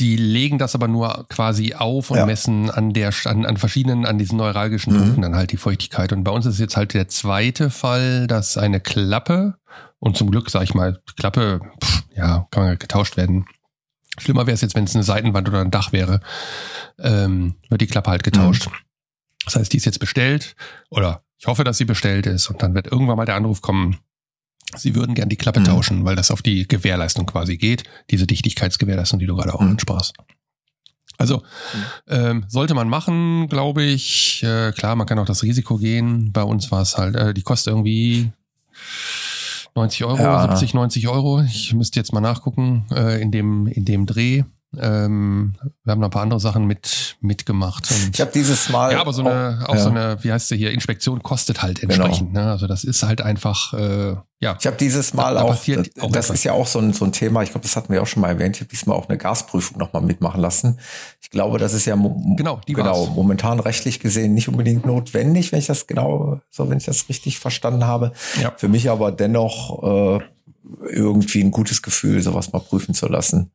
die legen das aber nur quasi auf und ja. messen an der an, an verschiedenen, an diesen neuralgischen mhm. Punkten dann halt die Feuchtigkeit. Und bei uns ist jetzt halt der zweite Fall, dass eine Klappe und zum Glück, sag ich mal, Klappe, pff, ja, kann man getauscht werden. Schlimmer wäre es jetzt, wenn es eine Seitenwand oder ein Dach wäre, ähm, wird die Klappe halt getauscht. Das heißt, die ist jetzt bestellt oder ich hoffe, dass sie bestellt ist und dann wird irgendwann mal der Anruf kommen, sie würden gern die Klappe Mhm. tauschen, weil das auf die Gewährleistung quasi geht, diese Dichtigkeitsgewährleistung, die du gerade auch Mhm. ansprachst. Also ähm, sollte man machen, glaube ich. Äh, klar, man kann auch das Risiko gehen. Bei uns war es halt, äh, die kostet irgendwie 90 Euro, Ja. 70, 90 Euro. Ich müsste jetzt mal nachgucken äh, in dem in dem Dreh. Ähm, wir haben noch ein paar andere Sachen mit mitgemacht. Ich habe dieses Mal. ja, aber so eine, auch ja. so eine, wie heißt sie hier, Inspektion kostet halt entsprechend. Ne? Also das ist halt einfach, äh, ja. Ich habe dieses Mal Da- da auch, das, auch das ist ja auch so ein, so ein Thema, ich glaube, das hatten wir auch schon mal erwähnt, ich habe diesmal auch eine Gasprüfung nochmal mitmachen lassen. Ich glaube, das ist ja Genau, die genau, war's. momentan rechtlich gesehen nicht unbedingt notwendig, wenn ich das genau, so wenn ich das richtig verstanden habe. Ja. Für mich aber dennoch äh, irgendwie ein gutes Gefühl, sowas mal prüfen zu lassen.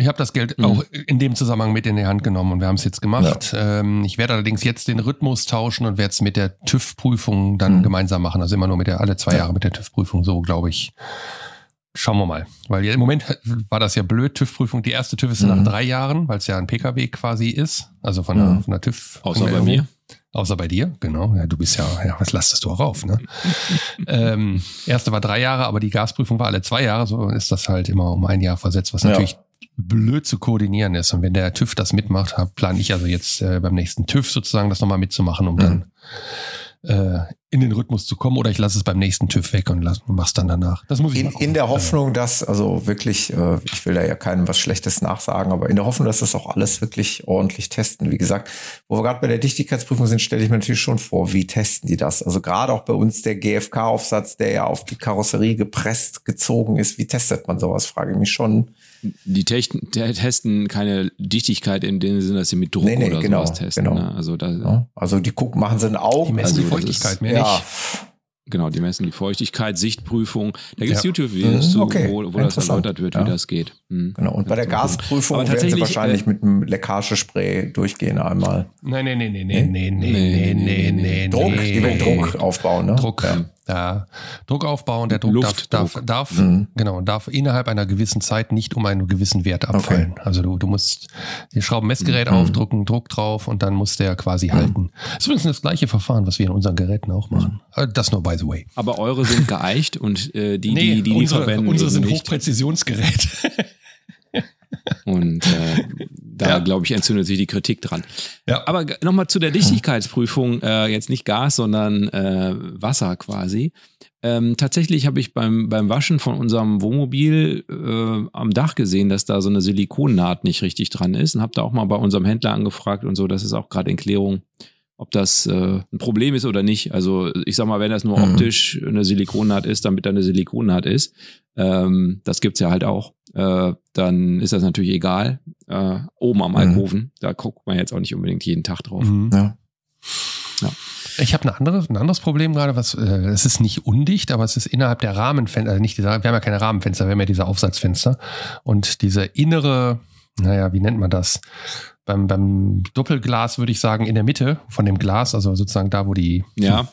Ich habe das Geld Mhm. auch in dem Zusammenhang mit in die Hand genommen und wir haben es jetzt gemacht. Ähm, ich werde allerdings jetzt den Rhythmus tauschen und werde es mit der TÜV-Prüfung dann Mhm. gemeinsam machen. Also immer nur mit der alle zwei Ja. Jahre mit der TÜV-Prüfung, so glaube ich. Schauen wir mal. Weil ja, im Moment war das ja blöd, TÜV-Prüfung. Die erste TÜV ist Mhm. nach drei Jahren, weil es ja ein Pkw quasi ist. Also von der, Mhm. von der TÜV. Außer bei mir. Außer bei dir, genau. Ja, du bist ja, ja, was lastest du auch auf, ne? ähm, erste war drei Jahre, aber die Gasprüfung war alle zwei Jahre, so ist das halt immer um ein Jahr versetzt, was Ja. Blöd zu koordinieren ist. Und wenn der TÜV das mitmacht, plane ich also jetzt äh, beim nächsten TÜV sozusagen das nochmal mitzumachen, um Mhm. dann äh, in den Rhythmus zu kommen. Oder ich lasse es beim nächsten TÜV weg und, lass, und mach's dann danach. Das muss ich In, in der Hoffnung, dass, also wirklich, äh, ich will da ja keinem was Schlechtes nachsagen, aber in der Hoffnung, dass das auch alles wirklich ordentlich testen. Wie gesagt, wo wir gerade bei der Dichtigkeitsprüfung sind, stelle ich mir natürlich schon vor, wie testen die das? Also gerade auch bei uns der GFK-Aufsatz, der ja auf die Karosserie gepresst gezogen ist, wie testet man sowas? Frage ich mich schon. Die testen keine Dichtigkeit in dem Sinne, dass sie mit Druck Nee, nee, oder genau, sowas testen. genau. Ne? Also da, Ja? Also die gucken, machen sie ein Auge. Die messen also die Feuchtigkeit, ist- mehr ja, nicht. Genau, die messen die Feuchtigkeit, Sichtprüfung. Da gibt es Ja. YouTube-Videos Mhm, zu, okay. wo, wo das erläutert wird, Ja. wie das geht. Mhm. Genau. Und bei der. Gasprüfung Aber werden sie tatsächlich, wahrscheinlich äh, mit einem Leckagespray durchgehen einmal. Nein, nein, nein, nein, nein, nein, nein, Nee, nein, nee, nein, nee. nein. Druck, die wollen Druck aufbauen, ne? Druck, Ja. ja. Druck aufbauen. Der Druck Luftdruck. darf, darf, darf Mhm. genau, darf innerhalb einer gewissen Zeit nicht um einen gewissen Wert abfallen. Also du, du musst die Schrauben Messgerät Mhm. aufdrücken, Druck drauf und dann muss der quasi halten. Das ist übrigens das gleiche Verfahren, was wir in unseren Geräten auch machen. Äh, Das nur by the way. Aber eure sind geeicht und äh, die, die, die, die unsere, verwenden unsere sind nicht. Hochpräzisionsgeräte. Und äh, da, Ja. glaube ich, entzündet sich die Kritik dran. Ja. Aber nochmal zu der Dichtigkeitsprüfung, äh, jetzt nicht Gas, sondern äh, Wasser quasi. Ähm, tatsächlich habe ich beim, beim Waschen von unserem Wohnmobil äh, am Dach gesehen, dass da so eine Silikonnaht nicht richtig dran ist und habe da auch mal bei unserem Händler angefragt und so. Das ist auch gerade in Klärung, ob das äh, ein Problem ist oder nicht. Also ich sag mal, wenn das nur Mhm. optisch eine Silikonnaht ist, damit da eine Silikonnaht ist, ähm, das gibt's ja halt auch, äh, dann ist das natürlich egal. Äh, oben am Mhm. Alkoven, da guckt man jetzt auch nicht unbedingt jeden Tag drauf. Mhm. Ja. Ich habe eine andere, ein anderes Problem gerade, was äh, es ist nicht undicht, aber es ist innerhalb der Rahmenfenster, also nicht dieser, wir haben ja keine Rahmenfenster, wir haben ja diese Aufsatzfenster und diese innere, naja, wie nennt man das? Beim, beim Doppelglas würde ich sagen in der Mitte von dem Glas, also sozusagen da, wo die, Ja,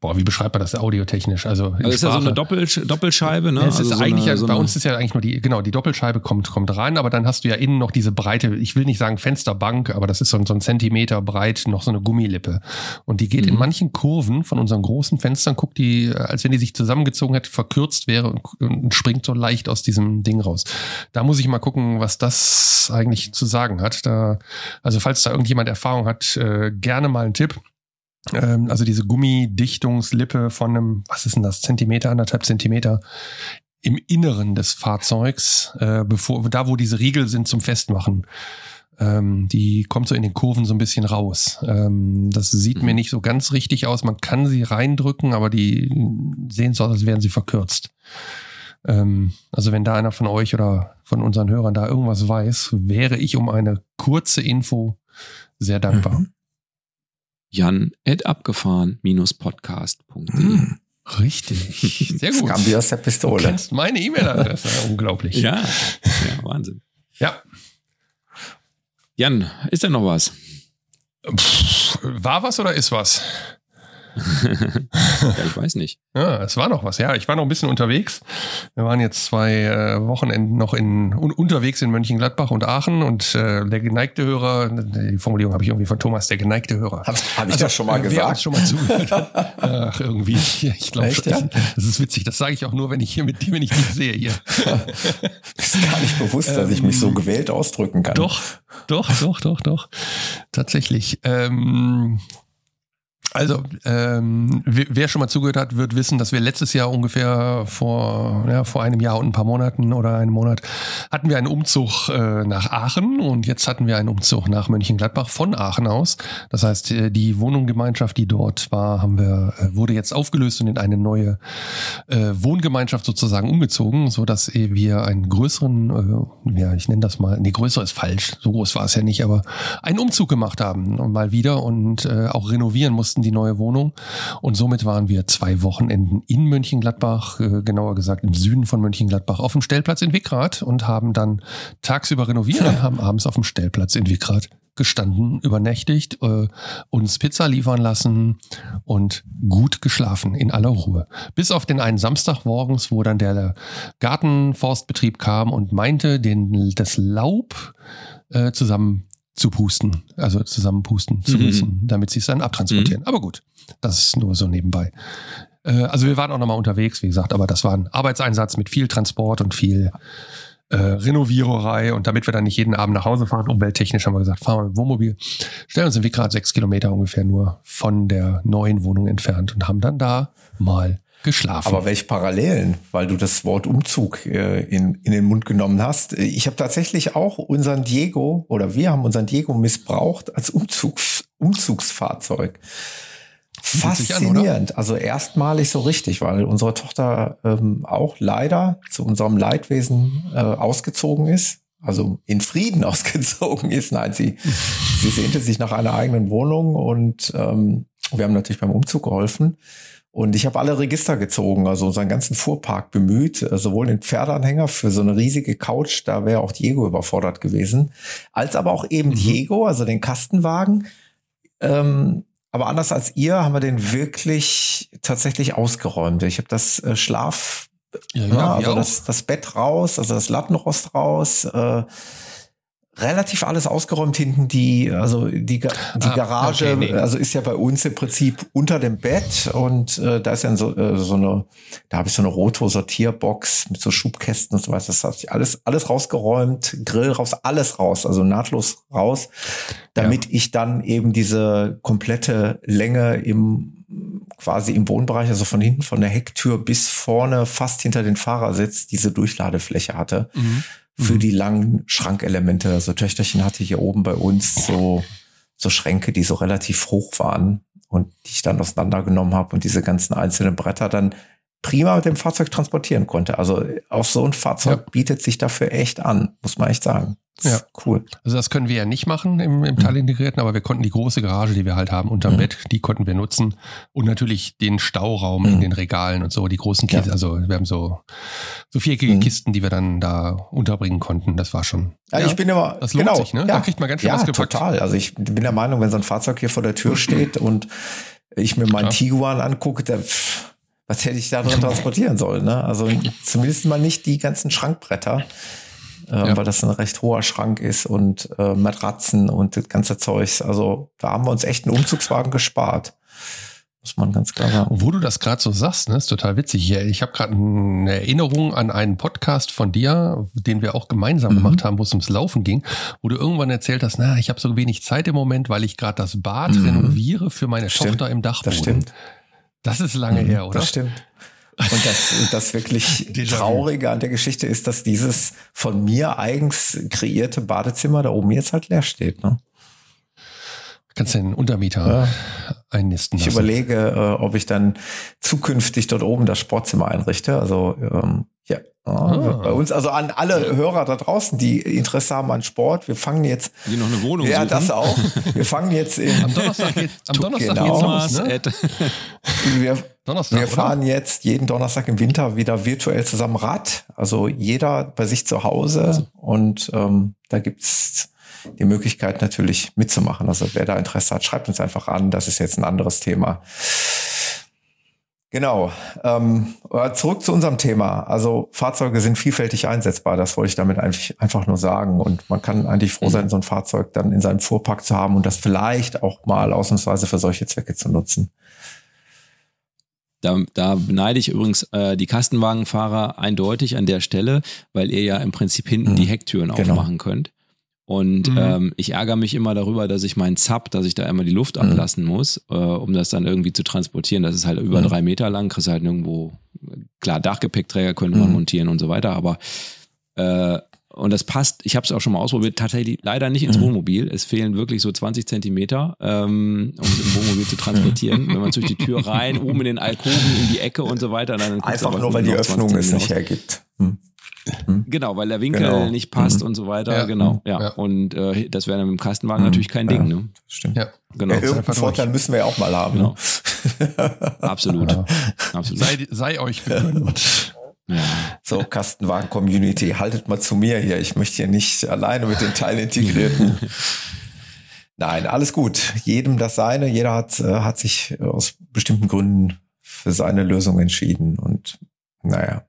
boah, wie beschreibt man das audiotechnisch? Also, in also ist ja so eine Doppelsch Doppelscheibe, ne? Ja, es also ist so eigentlich, eine, so bei uns ist ja eigentlich nur die, genau, die Doppelscheibe kommt, kommt rein, aber dann hast du ja innen noch diese breite, ich will nicht sagen Fensterbank, aber das ist so ein, so ein Zentimeter breit, noch so eine Gummilippe. Und die geht in Mhm. manchen Kurven von unseren großen Fenstern, guckt die, äh, als wenn die sich zusammengezogen hätte, verkürzt wäre und, und springt so leicht aus diesem Ding raus. Da muss ich mal gucken, was das eigentlich zu sagen hat. Da, also falls da irgendjemand Erfahrung hat, äh, gerne mal einen Tipp. Ähm, also diese Gummidichtungslippe von einem, was ist denn das, Zentimeter, anderthalb Zentimeter im Inneren des Fahrzeugs, äh, bevor, da wo diese Riegel sind zum Festmachen. Ähm, die kommt so in den Kurven so ein bisschen raus. Ähm, das sieht Mhm. mir nicht so ganz richtig aus. Man kann sie reindrücken, aber die sehen so aus, als wären sie verkürzt. Ähm, also wenn da einer von euch oder von unseren Hörern da irgendwas weiß, wäre ich um eine kurze Info sehr dankbar. Mhm. Jan at abgefahren-podcast.de. Mhm. Richtig. Sehr Das gut. kam wie aus der Du Pistole. kennst meine E-Mail-Adresse. Unglaublich. Ja, ja, Wahnsinn. Ja. Jan, ist da noch was? Pff, war was oder ist was? ja, ich weiß nicht. Ja, es war noch was. Ja, ich war noch ein bisschen unterwegs. Wir waren jetzt zwei äh, Wochenenden noch in un, unterwegs in Mönchengladbach und Aachen und äh, der geneigte Hörer, die Formulierung habe ich irgendwie von Thomas, der geneigte Hörer. Habe hab ich also, das schon mal gesagt? Wer schon mal zugehört. Ach, irgendwie. Ich glaube, das, das ist witzig. Das sage ich auch nur, wenn ich hier mit dir, wenn ich dich sehe hier. ist gar nicht bewusst, dass ich mich so ähm, gewählt ausdrücken kann. Doch, doch, doch, doch, doch. Tatsächlich. Ähm, also, ähm, wer schon mal zugehört hat, wird wissen, dass wir letztes Jahr ungefähr vor, ja, vor einem Jahr und ein paar Monaten oder einem Monat hatten wir einen Umzug äh, nach Aachen und jetzt hatten wir einen Umzug nach Mönchengladbach von Aachen aus. Das heißt, äh, die Wohngemeinschaft, die dort war, haben wir, äh, wurde jetzt aufgelöst und in eine neue äh, Wohngemeinschaft sozusagen umgezogen, so dass wir einen größeren, äh, ja, ich nenne das mal, nee, größer ist falsch, so groß war es ja nicht, aber einen Umzug gemacht haben und mal wieder und äh, auch renovieren mussten mussten die neue Wohnung. Und somit waren wir zwei Wochenenden in Mönchengladbach, äh, genauer gesagt im Süden von Mönchengladbach, auf dem Stellplatz in Wickrath und haben dann tagsüber renoviert und haben abends auf dem Stellplatz in Wickrath gestanden, übernächtigt, äh, uns Pizza liefern lassen und gut geschlafen in aller Ruhe. Bis auf den einen Samstag morgens, wo dann der Gartenforstbetrieb kam und meinte, den, das Laub äh, zusammen zu pusten, also zusammenpusten zu mhm. müssen, damit sie es dann abtransportieren. Mhm. Aber gut, das ist nur so nebenbei. Äh, also wir waren auch nochmal unterwegs, wie gesagt, aber das war ein Arbeitseinsatz mit viel Transport und viel äh, Renoviererei und damit wir dann nicht jeden Abend nach Hause fahren, umwelttechnisch haben wir gesagt, fahren wir mit Wohnmobil, stellen uns in Wickrad sechs Kilometer ungefähr nur von der neuen Wohnung entfernt und haben dann da mal geschlafen. Aber welche Parallelen, weil du das Wort Umzug äh, in, in den Mund genommen hast. Ich habe tatsächlich auch unseren Diego oder wir haben unseren Diego missbraucht als Umzugs, Umzugsfahrzeug. Faszinierend. An, also erstmalig so richtig, weil unsere Tochter ähm, auch leider zu unserem Leidwesen äh, ausgezogen ist. Also in Frieden ausgezogen ist. Nein, sie, sie sehnte sich nach einer eigenen Wohnung und ähm, wir haben natürlich beim Umzug geholfen. Und ich habe alle Register gezogen, also unseren ganzen Fuhrpark bemüht, äh, sowohl den Pferdeanhänger für so eine riesige Couch, da wäre auch Diego überfordert gewesen, als aber auch eben mhm. Diego, also den Kastenwagen. Ähm, aber anders als ihr haben wir den wirklich tatsächlich ausgeräumt. Ich habe das äh, Schlaf, ja, ja, ja also das, das Bett raus, also das Lattenrost raus. Äh, relativ alles ausgeräumt hinten. Die, also die, die ah, Garage, okay, nee. also ist ja bei uns im Prinzip unter dem Bett und äh, da ist ja so, äh, so eine, da habe ich so eine Roto-Sortierbox mit so Schubkästen und so weiter. Das hat alles, alles rausgeräumt, Grill raus, alles raus, also nahtlos raus, damit ja. ich dann eben diese komplette Länge im quasi im Wohnbereich, also von hinten von der Hecktür bis vorne fast hinter den Fahrersitz diese Durchladefläche hatte. Mhm für mhm. die langen Schrankelemente. Also Töchterchen hatte hier oben bei uns so, so Schränke, die so relativ hoch waren und die ich dann auseinandergenommen habe und diese ganzen einzelnen Bretter dann prima mit dem Fahrzeug transportieren konnte. Also auch so ein Fahrzeug ja. bietet sich dafür echt an, muss man echt sagen. Ja, cool. Also das können wir ja nicht machen im, im Teilintegrierten, aber wir konnten die große Garage, die wir halt haben, unterm mhm. Bett, die konnten wir nutzen. Und natürlich den Stauraum mhm. in den Regalen und so, die großen Kisten. Ja. Also wir haben so, so viereckige mhm. Kisten, die wir dann da unterbringen konnten. Das war schon. Ja, ja ich bin immer, das lohnt genau, sich, ne? Da kriegt man ganz schön ja, was gepackt. total. Also ich bin der Meinung, wenn so ein Fahrzeug hier vor der Tür steht und ich mir meinen Tiguan angucke, der, was hätte ich da drin transportieren sollen, ne? Also zumindest mal nicht die ganzen Schrankbretter äh, ja. weil das ein recht hoher Schrank ist und äh, Matratzen und das ganze Zeugs. Also da haben wir uns echt einen Umzugswagen gespart. Muss man ganz klar sagen. Wo du das gerade so sagst, ne, ist total witzig. Ich habe gerade eine Erinnerung an einen Podcast von dir, den wir auch gemeinsam mhm. gemacht haben, wo es ums Laufen ging, wo du irgendwann erzählt hast, na, ich habe so wenig Zeit im Moment, weil ich gerade das Bad mhm. renoviere für meine stimmt. Tochter im Dachboden. Das stimmt. Das ist lange mhm, her, oder? Das stimmt. Und das, das wirklich Traurige an der Geschichte ist, dass dieses von mir eigens kreierte Badezimmer da oben jetzt halt leer steht. Ne? Kannst du den Untermieter ja. einnisten lassen. Ich überlege, äh, ob ich dann zukünftig dort oben das Sportzimmer einrichte. Also ähm, ja, ah. bei uns, also an alle Hörer da draußen, die Interesse haben an Sport, wir fangen jetzt. Die noch eine Wohnung Ja, suchen. das auch. Wir fangen jetzt in. Am Donnerstag geht am Donnerstag genau. geht's los, ne? Wir, Donnerstag, wir fahren jetzt jeden Donnerstag im Winter wieder virtuell zusammen Rad. Also jeder bei sich zu Hause. Also. Und ähm, da gibt's die Möglichkeit natürlich mitzumachen. Also wer da Interesse hat, schreibt uns einfach an. Das ist jetzt ein anderes Thema. Genau. Ähm, zurück zu unserem Thema. Also Fahrzeuge sind vielfältig einsetzbar. Das wollte ich damit eigentlich einfach nur sagen. Und man kann eigentlich froh sein, so ein Fahrzeug dann in seinem Fuhrpark zu haben und das vielleicht auch mal ausnahmsweise für solche Zwecke zu nutzen. Da, da beneide ich übrigens äh, die Kastenwagenfahrer eindeutig an der Stelle, weil ihr ja im Prinzip hinten mhm. die Hecktüren genau. aufmachen könnt. Und mhm. ähm, ich ärgere mich immer darüber, dass ich meinen Zap, dass ich da immer die Luft mhm. ablassen muss, äh, um das dann irgendwie zu transportieren. Das ist halt über mhm. drei Meter lang, kriegst halt irgendwo, klar, Dachgepäckträger könnte man mhm. montieren und so weiter, aber äh, und das passt, ich habe es auch schon mal ausprobiert, tatsächlich leider nicht ins mhm. Wohnmobil. Es fehlen wirklich so 20 Zentimeter, ähm, um es im Wohnmobil zu transportieren. Wenn man durch die Tür rein, oben in den Alkoven, in die Ecke und so weiter. Dann Einfach nur, weil die Öffnung es nicht hergibt. Hm. Hm. Genau, weil der Winkel genau. nicht passt hm. und so weiter. Ja. Genau, ja. ja. Und äh, das wäre dann mit dem Kastenwagen hm. natürlich kein Ding. Ne? Stimmt. Ja. Genau. Ja, irgendeinen Vorteil müssen wir ja auch mal haben. Genau. Absolut. Absolut. Sei, sei euch gegönnt. So, Kastenwagen-Community, haltet mal zu mir hier. Ich möchte hier nicht alleine mit den Teilen integrierten. Nein, alles gut. Jedem das seine. Jeder hat, äh, hat sich aus bestimmten Gründen für seine Lösung entschieden. Und naja.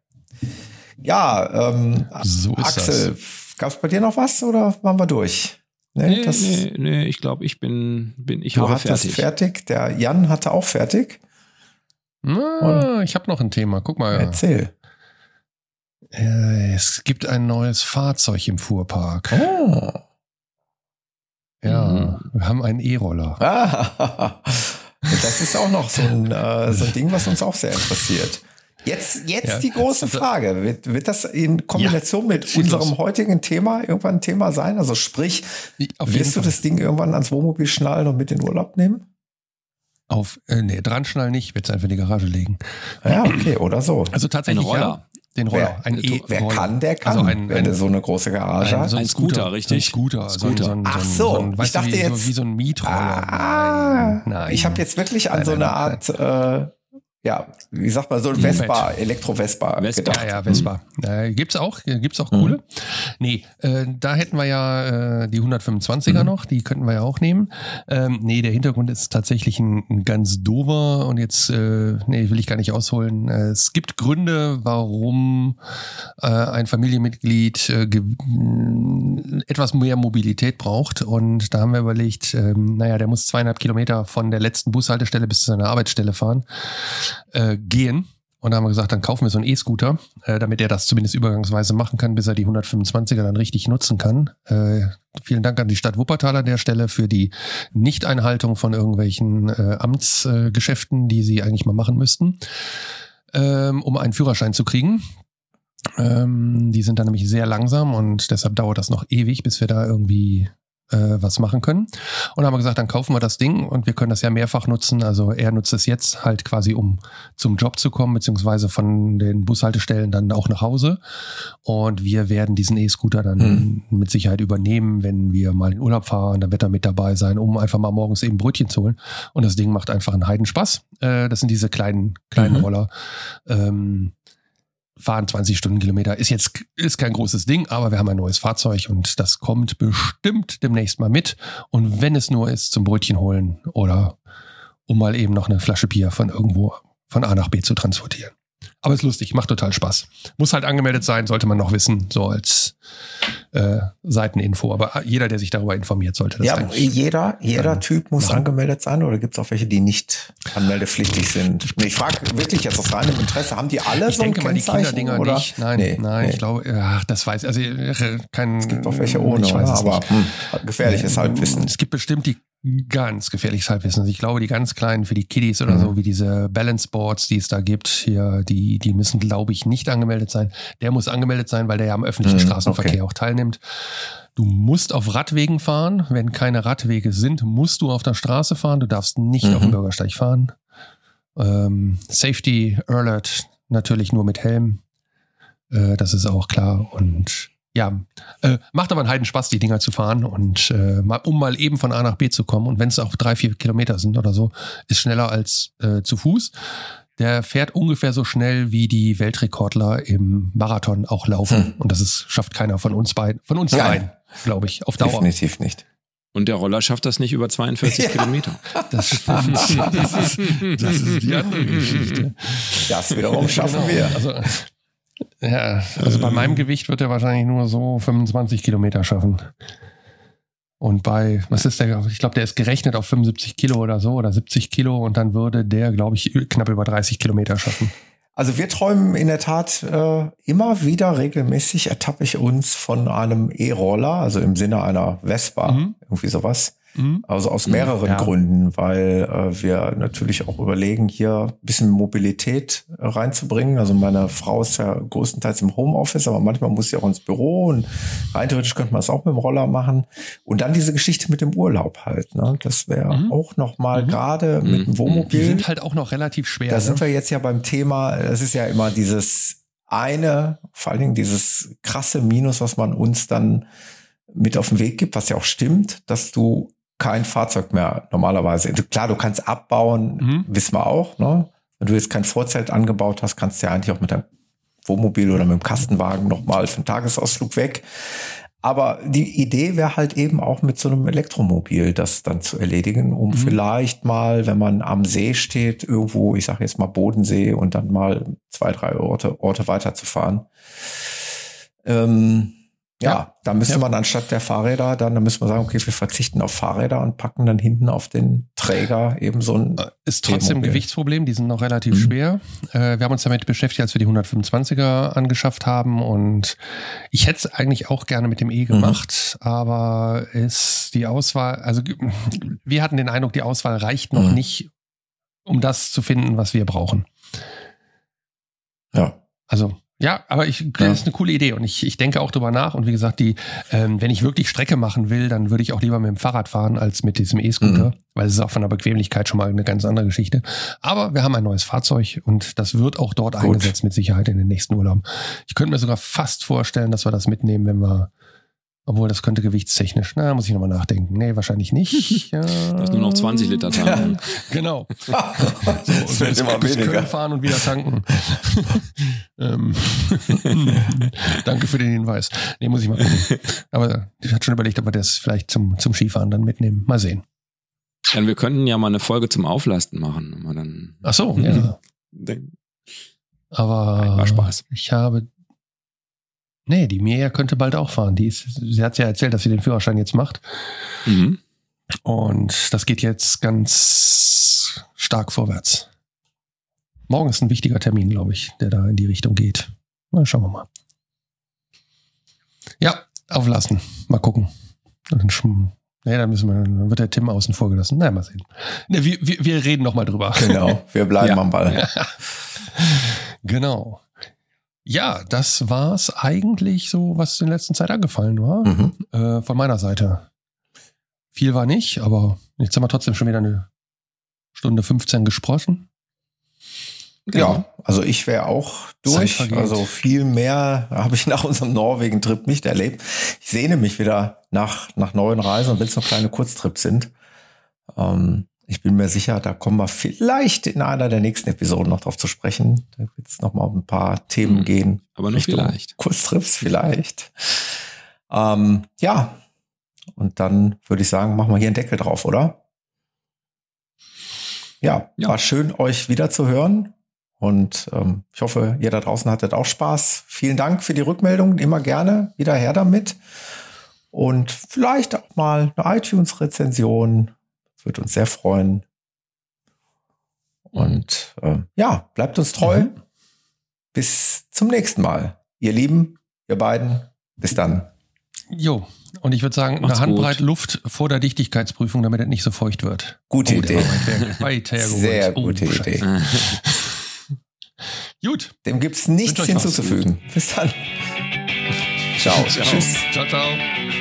Ja, ähm, so Axel, gab es bei dir noch was oder waren wir durch? Nee, nee, das, nee, nee ich glaube, ich bin, bin ich du habe fertig. fertig. Der Jan hatte auch fertig. Na, ich habe noch ein Thema. Guck mal. Erzähl. Äh, es gibt ein neues Fahrzeug im Fuhrpark. Oh. Ja, mhm. wir haben einen E-Roller. Ah, das ist auch noch so ein, äh, so ein Ding, was uns auch sehr interessiert. Jetzt, jetzt ja. die große also Frage. Wird, wird das in Kombination ja, mit unserem los. heutigen Thema irgendwann ein Thema sein? Also sprich, wirst du das Ding irgendwann ans Wohnmobil schnallen und mit in den Urlaub nehmen? Auf, äh, nee, dran schnallen nicht, wird es einfach in die Garage legen. Ja, okay, oder so. Also tatsächlich. Ein Roller. Den Roller. Wer, ein e wer kann, der kann. Also ein, wenn du so eine große Garage hast. Ein, Scooter, Scooter, richtig? Ein Scooter. Scooter. So ein, Ach so, so ein, ich dachte wie, jetzt. So, wie so ein Mietroller. Ah, nein, nein. Ich habe jetzt wirklich an nein, so eine Art äh, ja, wie sagt man, so ein Vespa, Elektro-Vespa. Vespa. Ja, ja, Vespa. Mhm. Äh, gibt's auch, gibt's auch coole. Mhm. Nee, äh, da hätten wir ja äh, die 125er mhm. noch, die könnten wir ja auch nehmen. Ähm, nee, der Hintergrund ist tatsächlich ein, ein ganz dover und jetzt, äh, nee, will ich gar nicht ausholen. Äh, es gibt Gründe, warum äh, ein Familienmitglied äh, etwas mehr Mobilität braucht und da haben wir überlegt, äh, naja, der muss zweieinhalb Kilometer von der letzten Bushaltestelle bis zu seiner Arbeitsstelle fahren äh, gehen. Und da haben wir gesagt, dann kaufen wir so einen E-Scooter, äh, damit er das zumindest übergangsweise machen kann, bis er die 125er dann richtig nutzen kann. Äh, vielen Dank an die Stadt Wuppertal an der Stelle für die Nichteinhaltung von irgendwelchen äh, Amtsgeschäften, die sie eigentlich mal machen müssten, ähm, um einen Führerschein zu kriegen. Ähm, die sind dann nämlich sehr langsam und deshalb dauert das noch ewig, bis wir da irgendwie äh, was machen können. Und haben wir gesagt, dann kaufen wir das Ding und wir können das ja mehrfach nutzen. Also er nutzt es jetzt halt quasi, um zum Job zu kommen, beziehungsweise von den Bushaltestellen dann auch nach Hause. Und wir werden diesen E-Scooter dann hm. mit Sicherheit übernehmen, wenn wir mal in Urlaub fahren. Dann wird er mit dabei sein, um einfach mal morgens eben Brötchen zu holen. Und das Ding macht einfach einen Heidenspaß. Äh, das sind diese kleinen, kleinen mhm. Roller. Ähm, fahren 20 Stundenkilometer. Ist jetzt ist kein großes Ding, aber wir haben ein neues Fahrzeug und das kommt bestimmt demnächst mal mit. Und wenn es nur ist, zum Brötchen holen oder um mal eben noch eine Flasche Bier von irgendwo von A nach B zu transportieren. Aber ist lustig, macht total Spaß. Muss halt angemeldet sein, sollte man noch wissen, so als äh, Seiteninfo. Aber jeder, der sich darüber informiert, sollte das Ja, jeder, jeder Typ muss machen. angemeldet sein oder gibt es auch welche, die nicht anmeldepflichtig sind? Ich frage wirklich jetzt aus reinem Interesse, haben die alle ich so denke ein mal die Kinderdinger oder? nicht. Nein, nee, nein, nee. ich glaube, ach, das weiß also kein. Es gibt auch welche ohne, ich weiß oder? aber hm, gefährliches Halbwissen. Es gibt bestimmt die ganz gefährliches Halbwissen. Also ich glaube, die ganz kleinen für die Kiddies oder mhm. so, wie diese Balance Boards, die es da gibt, hier, die, die müssen, glaube ich, nicht angemeldet sein. Der muss angemeldet sein, weil der ja am öffentlichen mhm, Straßenverkehr okay. auch teilnimmt. Du musst auf Radwegen fahren. Wenn keine Radwege sind, musst du auf der Straße fahren. Du darfst nicht mhm. auf dem. Bürgersteig fahren. Ähm, Safety Alert natürlich nur mit Helm. Äh, das ist auch klar. Und ja, äh, macht aber einen heiden Spaß, die Dinger zu fahren und äh, mal, um mal eben von A nach B zu kommen. Und wenn es auch drei, vier Kilometer sind oder so, ist schneller als äh, zu Fuß. Der fährt ungefähr so schnell, wie die Weltrekordler im Marathon auch laufen. Hm. Und das ist, schafft keiner von uns beiden, von uns beiden, glaube ich, auf Dauer. Definitiv nicht. Und der Roller schafft das nicht über 42 Ja. Kilometer. Das stimmt. Das ist, das ist die andere Geschichte. Das wiederum schaffen wir. Also, ja, also bei meinem Gewicht wird er wahrscheinlich nur so 25 Kilometer schaffen. Und bei, was ist der? Ich glaube, der ist gerechnet auf 75 Kilo oder so oder 70 Kilo und dann würde der, glaube ich, knapp über 30 Kilometer schaffen. Also wir träumen in der Tat äh, immer wieder regelmäßig ertappe ich uns von einem E-Roller, also im Sinne einer Vespa, Mhm. irgendwie sowas. Mhm. Also aus mehreren Ja. Gründen, weil äh, wir natürlich auch überlegen, hier ein bisschen Mobilität äh, reinzubringen. Also meine Frau ist ja größtenteils im Homeoffice, aber manchmal muss sie auch ins Büro und rein theoretisch könnte man es auch mit dem Roller machen. Und dann diese Geschichte mit dem Urlaub halt. Ne? Das wäre Mhm. auch noch mal Mhm. gerade mit dem Mhm. Die Wohnmobil. sind halt auch noch relativ schwer. Da ne? sind wir jetzt ja beim Thema, es ist ja immer dieses eine, vor allen Dingen dieses krasse Minus, was man uns dann mit auf den Weg gibt, was ja auch stimmt, dass du kein Fahrzeug mehr normalerweise, klar, du kannst abbauen, Mhm. wissen wir auch, ne? Wenn du jetzt kein Vorzelt angebaut hast, kannst du ja eigentlich auch mit deinem Wohnmobil oder mit dem Kastenwagen nochmal für einen Tagesausflug weg. Aber die Idee wäre halt eben auch mit so einem Elektromobil das dann zu erledigen, um Mhm. vielleicht mal, wenn man am See steht, irgendwo, ich sage jetzt mal Bodensee und dann mal zwei, drei Orte, Orte weiterzufahren. Ähm, ja, Ja. da müsste Ja. man anstatt der Fahrräder dann, da müsste man sagen, okay, wir verzichten auf Fahrräder und packen dann hinten auf den Träger eben so ein Ist trotzdem ein. Gewichtsproblem, die sind noch relativ Mhm. schwer. Äh, wir haben uns damit beschäftigt, als wir die 125er angeschafft haben und ich hätte es eigentlich auch gerne mit dem E gemacht, aber ist die Auswahl, also wir hatten den Eindruck, die Auswahl reicht noch Mhm. nicht, um das zu finden, was wir brauchen. ja. Also ja, aber ich, das Ja. ist eine coole Idee und ich, ich denke auch drüber nach und wie gesagt, die, ähm, wenn ich wirklich Strecke machen will, dann würde ich auch lieber mit dem Fahrrad fahren als mit diesem E-Scooter, Mhm. weil es ist auch von der Bequemlichkeit schon mal eine ganz andere Geschichte. Aber wir haben ein neues Fahrzeug und das wird auch dort Gut. eingesetzt mit Sicherheit in den nächsten Urlauben. Ich könnte mir sogar fast vorstellen, dass wir das mitnehmen, wenn wir obwohl, das könnte gewichtstechnisch. Na, muss ich nochmal nachdenken. Nee, wahrscheinlich nicht. Ja. Das ist nur noch 20 Liter tanken. Genau. So, das wird immer bis weniger. Köln fahren und wieder tanken. ähm, danke für den Hinweis. Nee, muss ich mal gucken. Aber ich hatte schon überlegt, ob wir das vielleicht zum, zum Skifahren dann mitnehmen. Mal sehen. Dann wir könnten ja mal eine Folge zum Auflasten machen. Dann Ach so, ja. Aber war Spaß. ich habe. Nee, die Mia könnte bald auch fahren. Die ist, sie hat ja erzählt, dass sie den Führerschein jetzt macht. Mhm. Und das geht jetzt ganz stark vorwärts. Morgen ist ein wichtiger Termin, glaube ich, der da in die Richtung geht. Mal schauen wir mal. Ja, auflassen. Mal gucken. Dann Nee, dann müssen wir, dann wird der Tim außen vor gelassen. Na, mal sehen. Ne, wir, wir, wir reden noch mal drüber. Genau, wir bleiben Ja. am Ball. Genau. Ja, das war's eigentlich so, was in letzter Zeit angefallen war. Mhm. Äh, von meiner Seite. Viel war nicht, aber jetzt haben wir trotzdem schon wieder eine Stunde 15 gesprochen. Ja, also ich wäre auch durch. Also viel mehr habe ich nach unserem Norwegen-Trip nicht erlebt. Ich sehne mich wieder nach, nach neuen Reisen, wenn es noch kleine Kurztrips sind. Ähm, ich bin mir sicher, da kommen wir vielleicht in einer der nächsten Episoden noch drauf zu sprechen. Da wird es noch mal um ein paar Themen Mhm. gehen. Aber Richtung vielleicht. Kurztrips vielleicht. Ähm, ja, und dann würde ich sagen, machen wir hier einen Deckel drauf, oder? Ja, Ja. war schön, euch wieder zu hören. Und ähm, ich hoffe, ihr da draußen hattet auch Spaß. Vielen Dank für die Rückmeldung. Immer gerne wieder her damit. Und vielleicht auch mal eine iTunes-Rezension. Würde uns sehr freuen. Und äh, ja, bleibt uns treu. Mhm. Bis zum nächsten Mal. Ihr Lieben, ihr beiden, bis dann. Jo, und ich würde sagen, Macht's eine Handbreit gut. Luft vor der Dichtigkeitsprüfung, damit es nicht so feucht wird. Gute Oh, Idee. Sehr Oh, gute Scheiße. Idee. Gut. Dem gibt's nichts Wünsche euch was. hinzuzufügen. Bis dann. Ciao. Ciao. Tschüss. Ciao, ciao.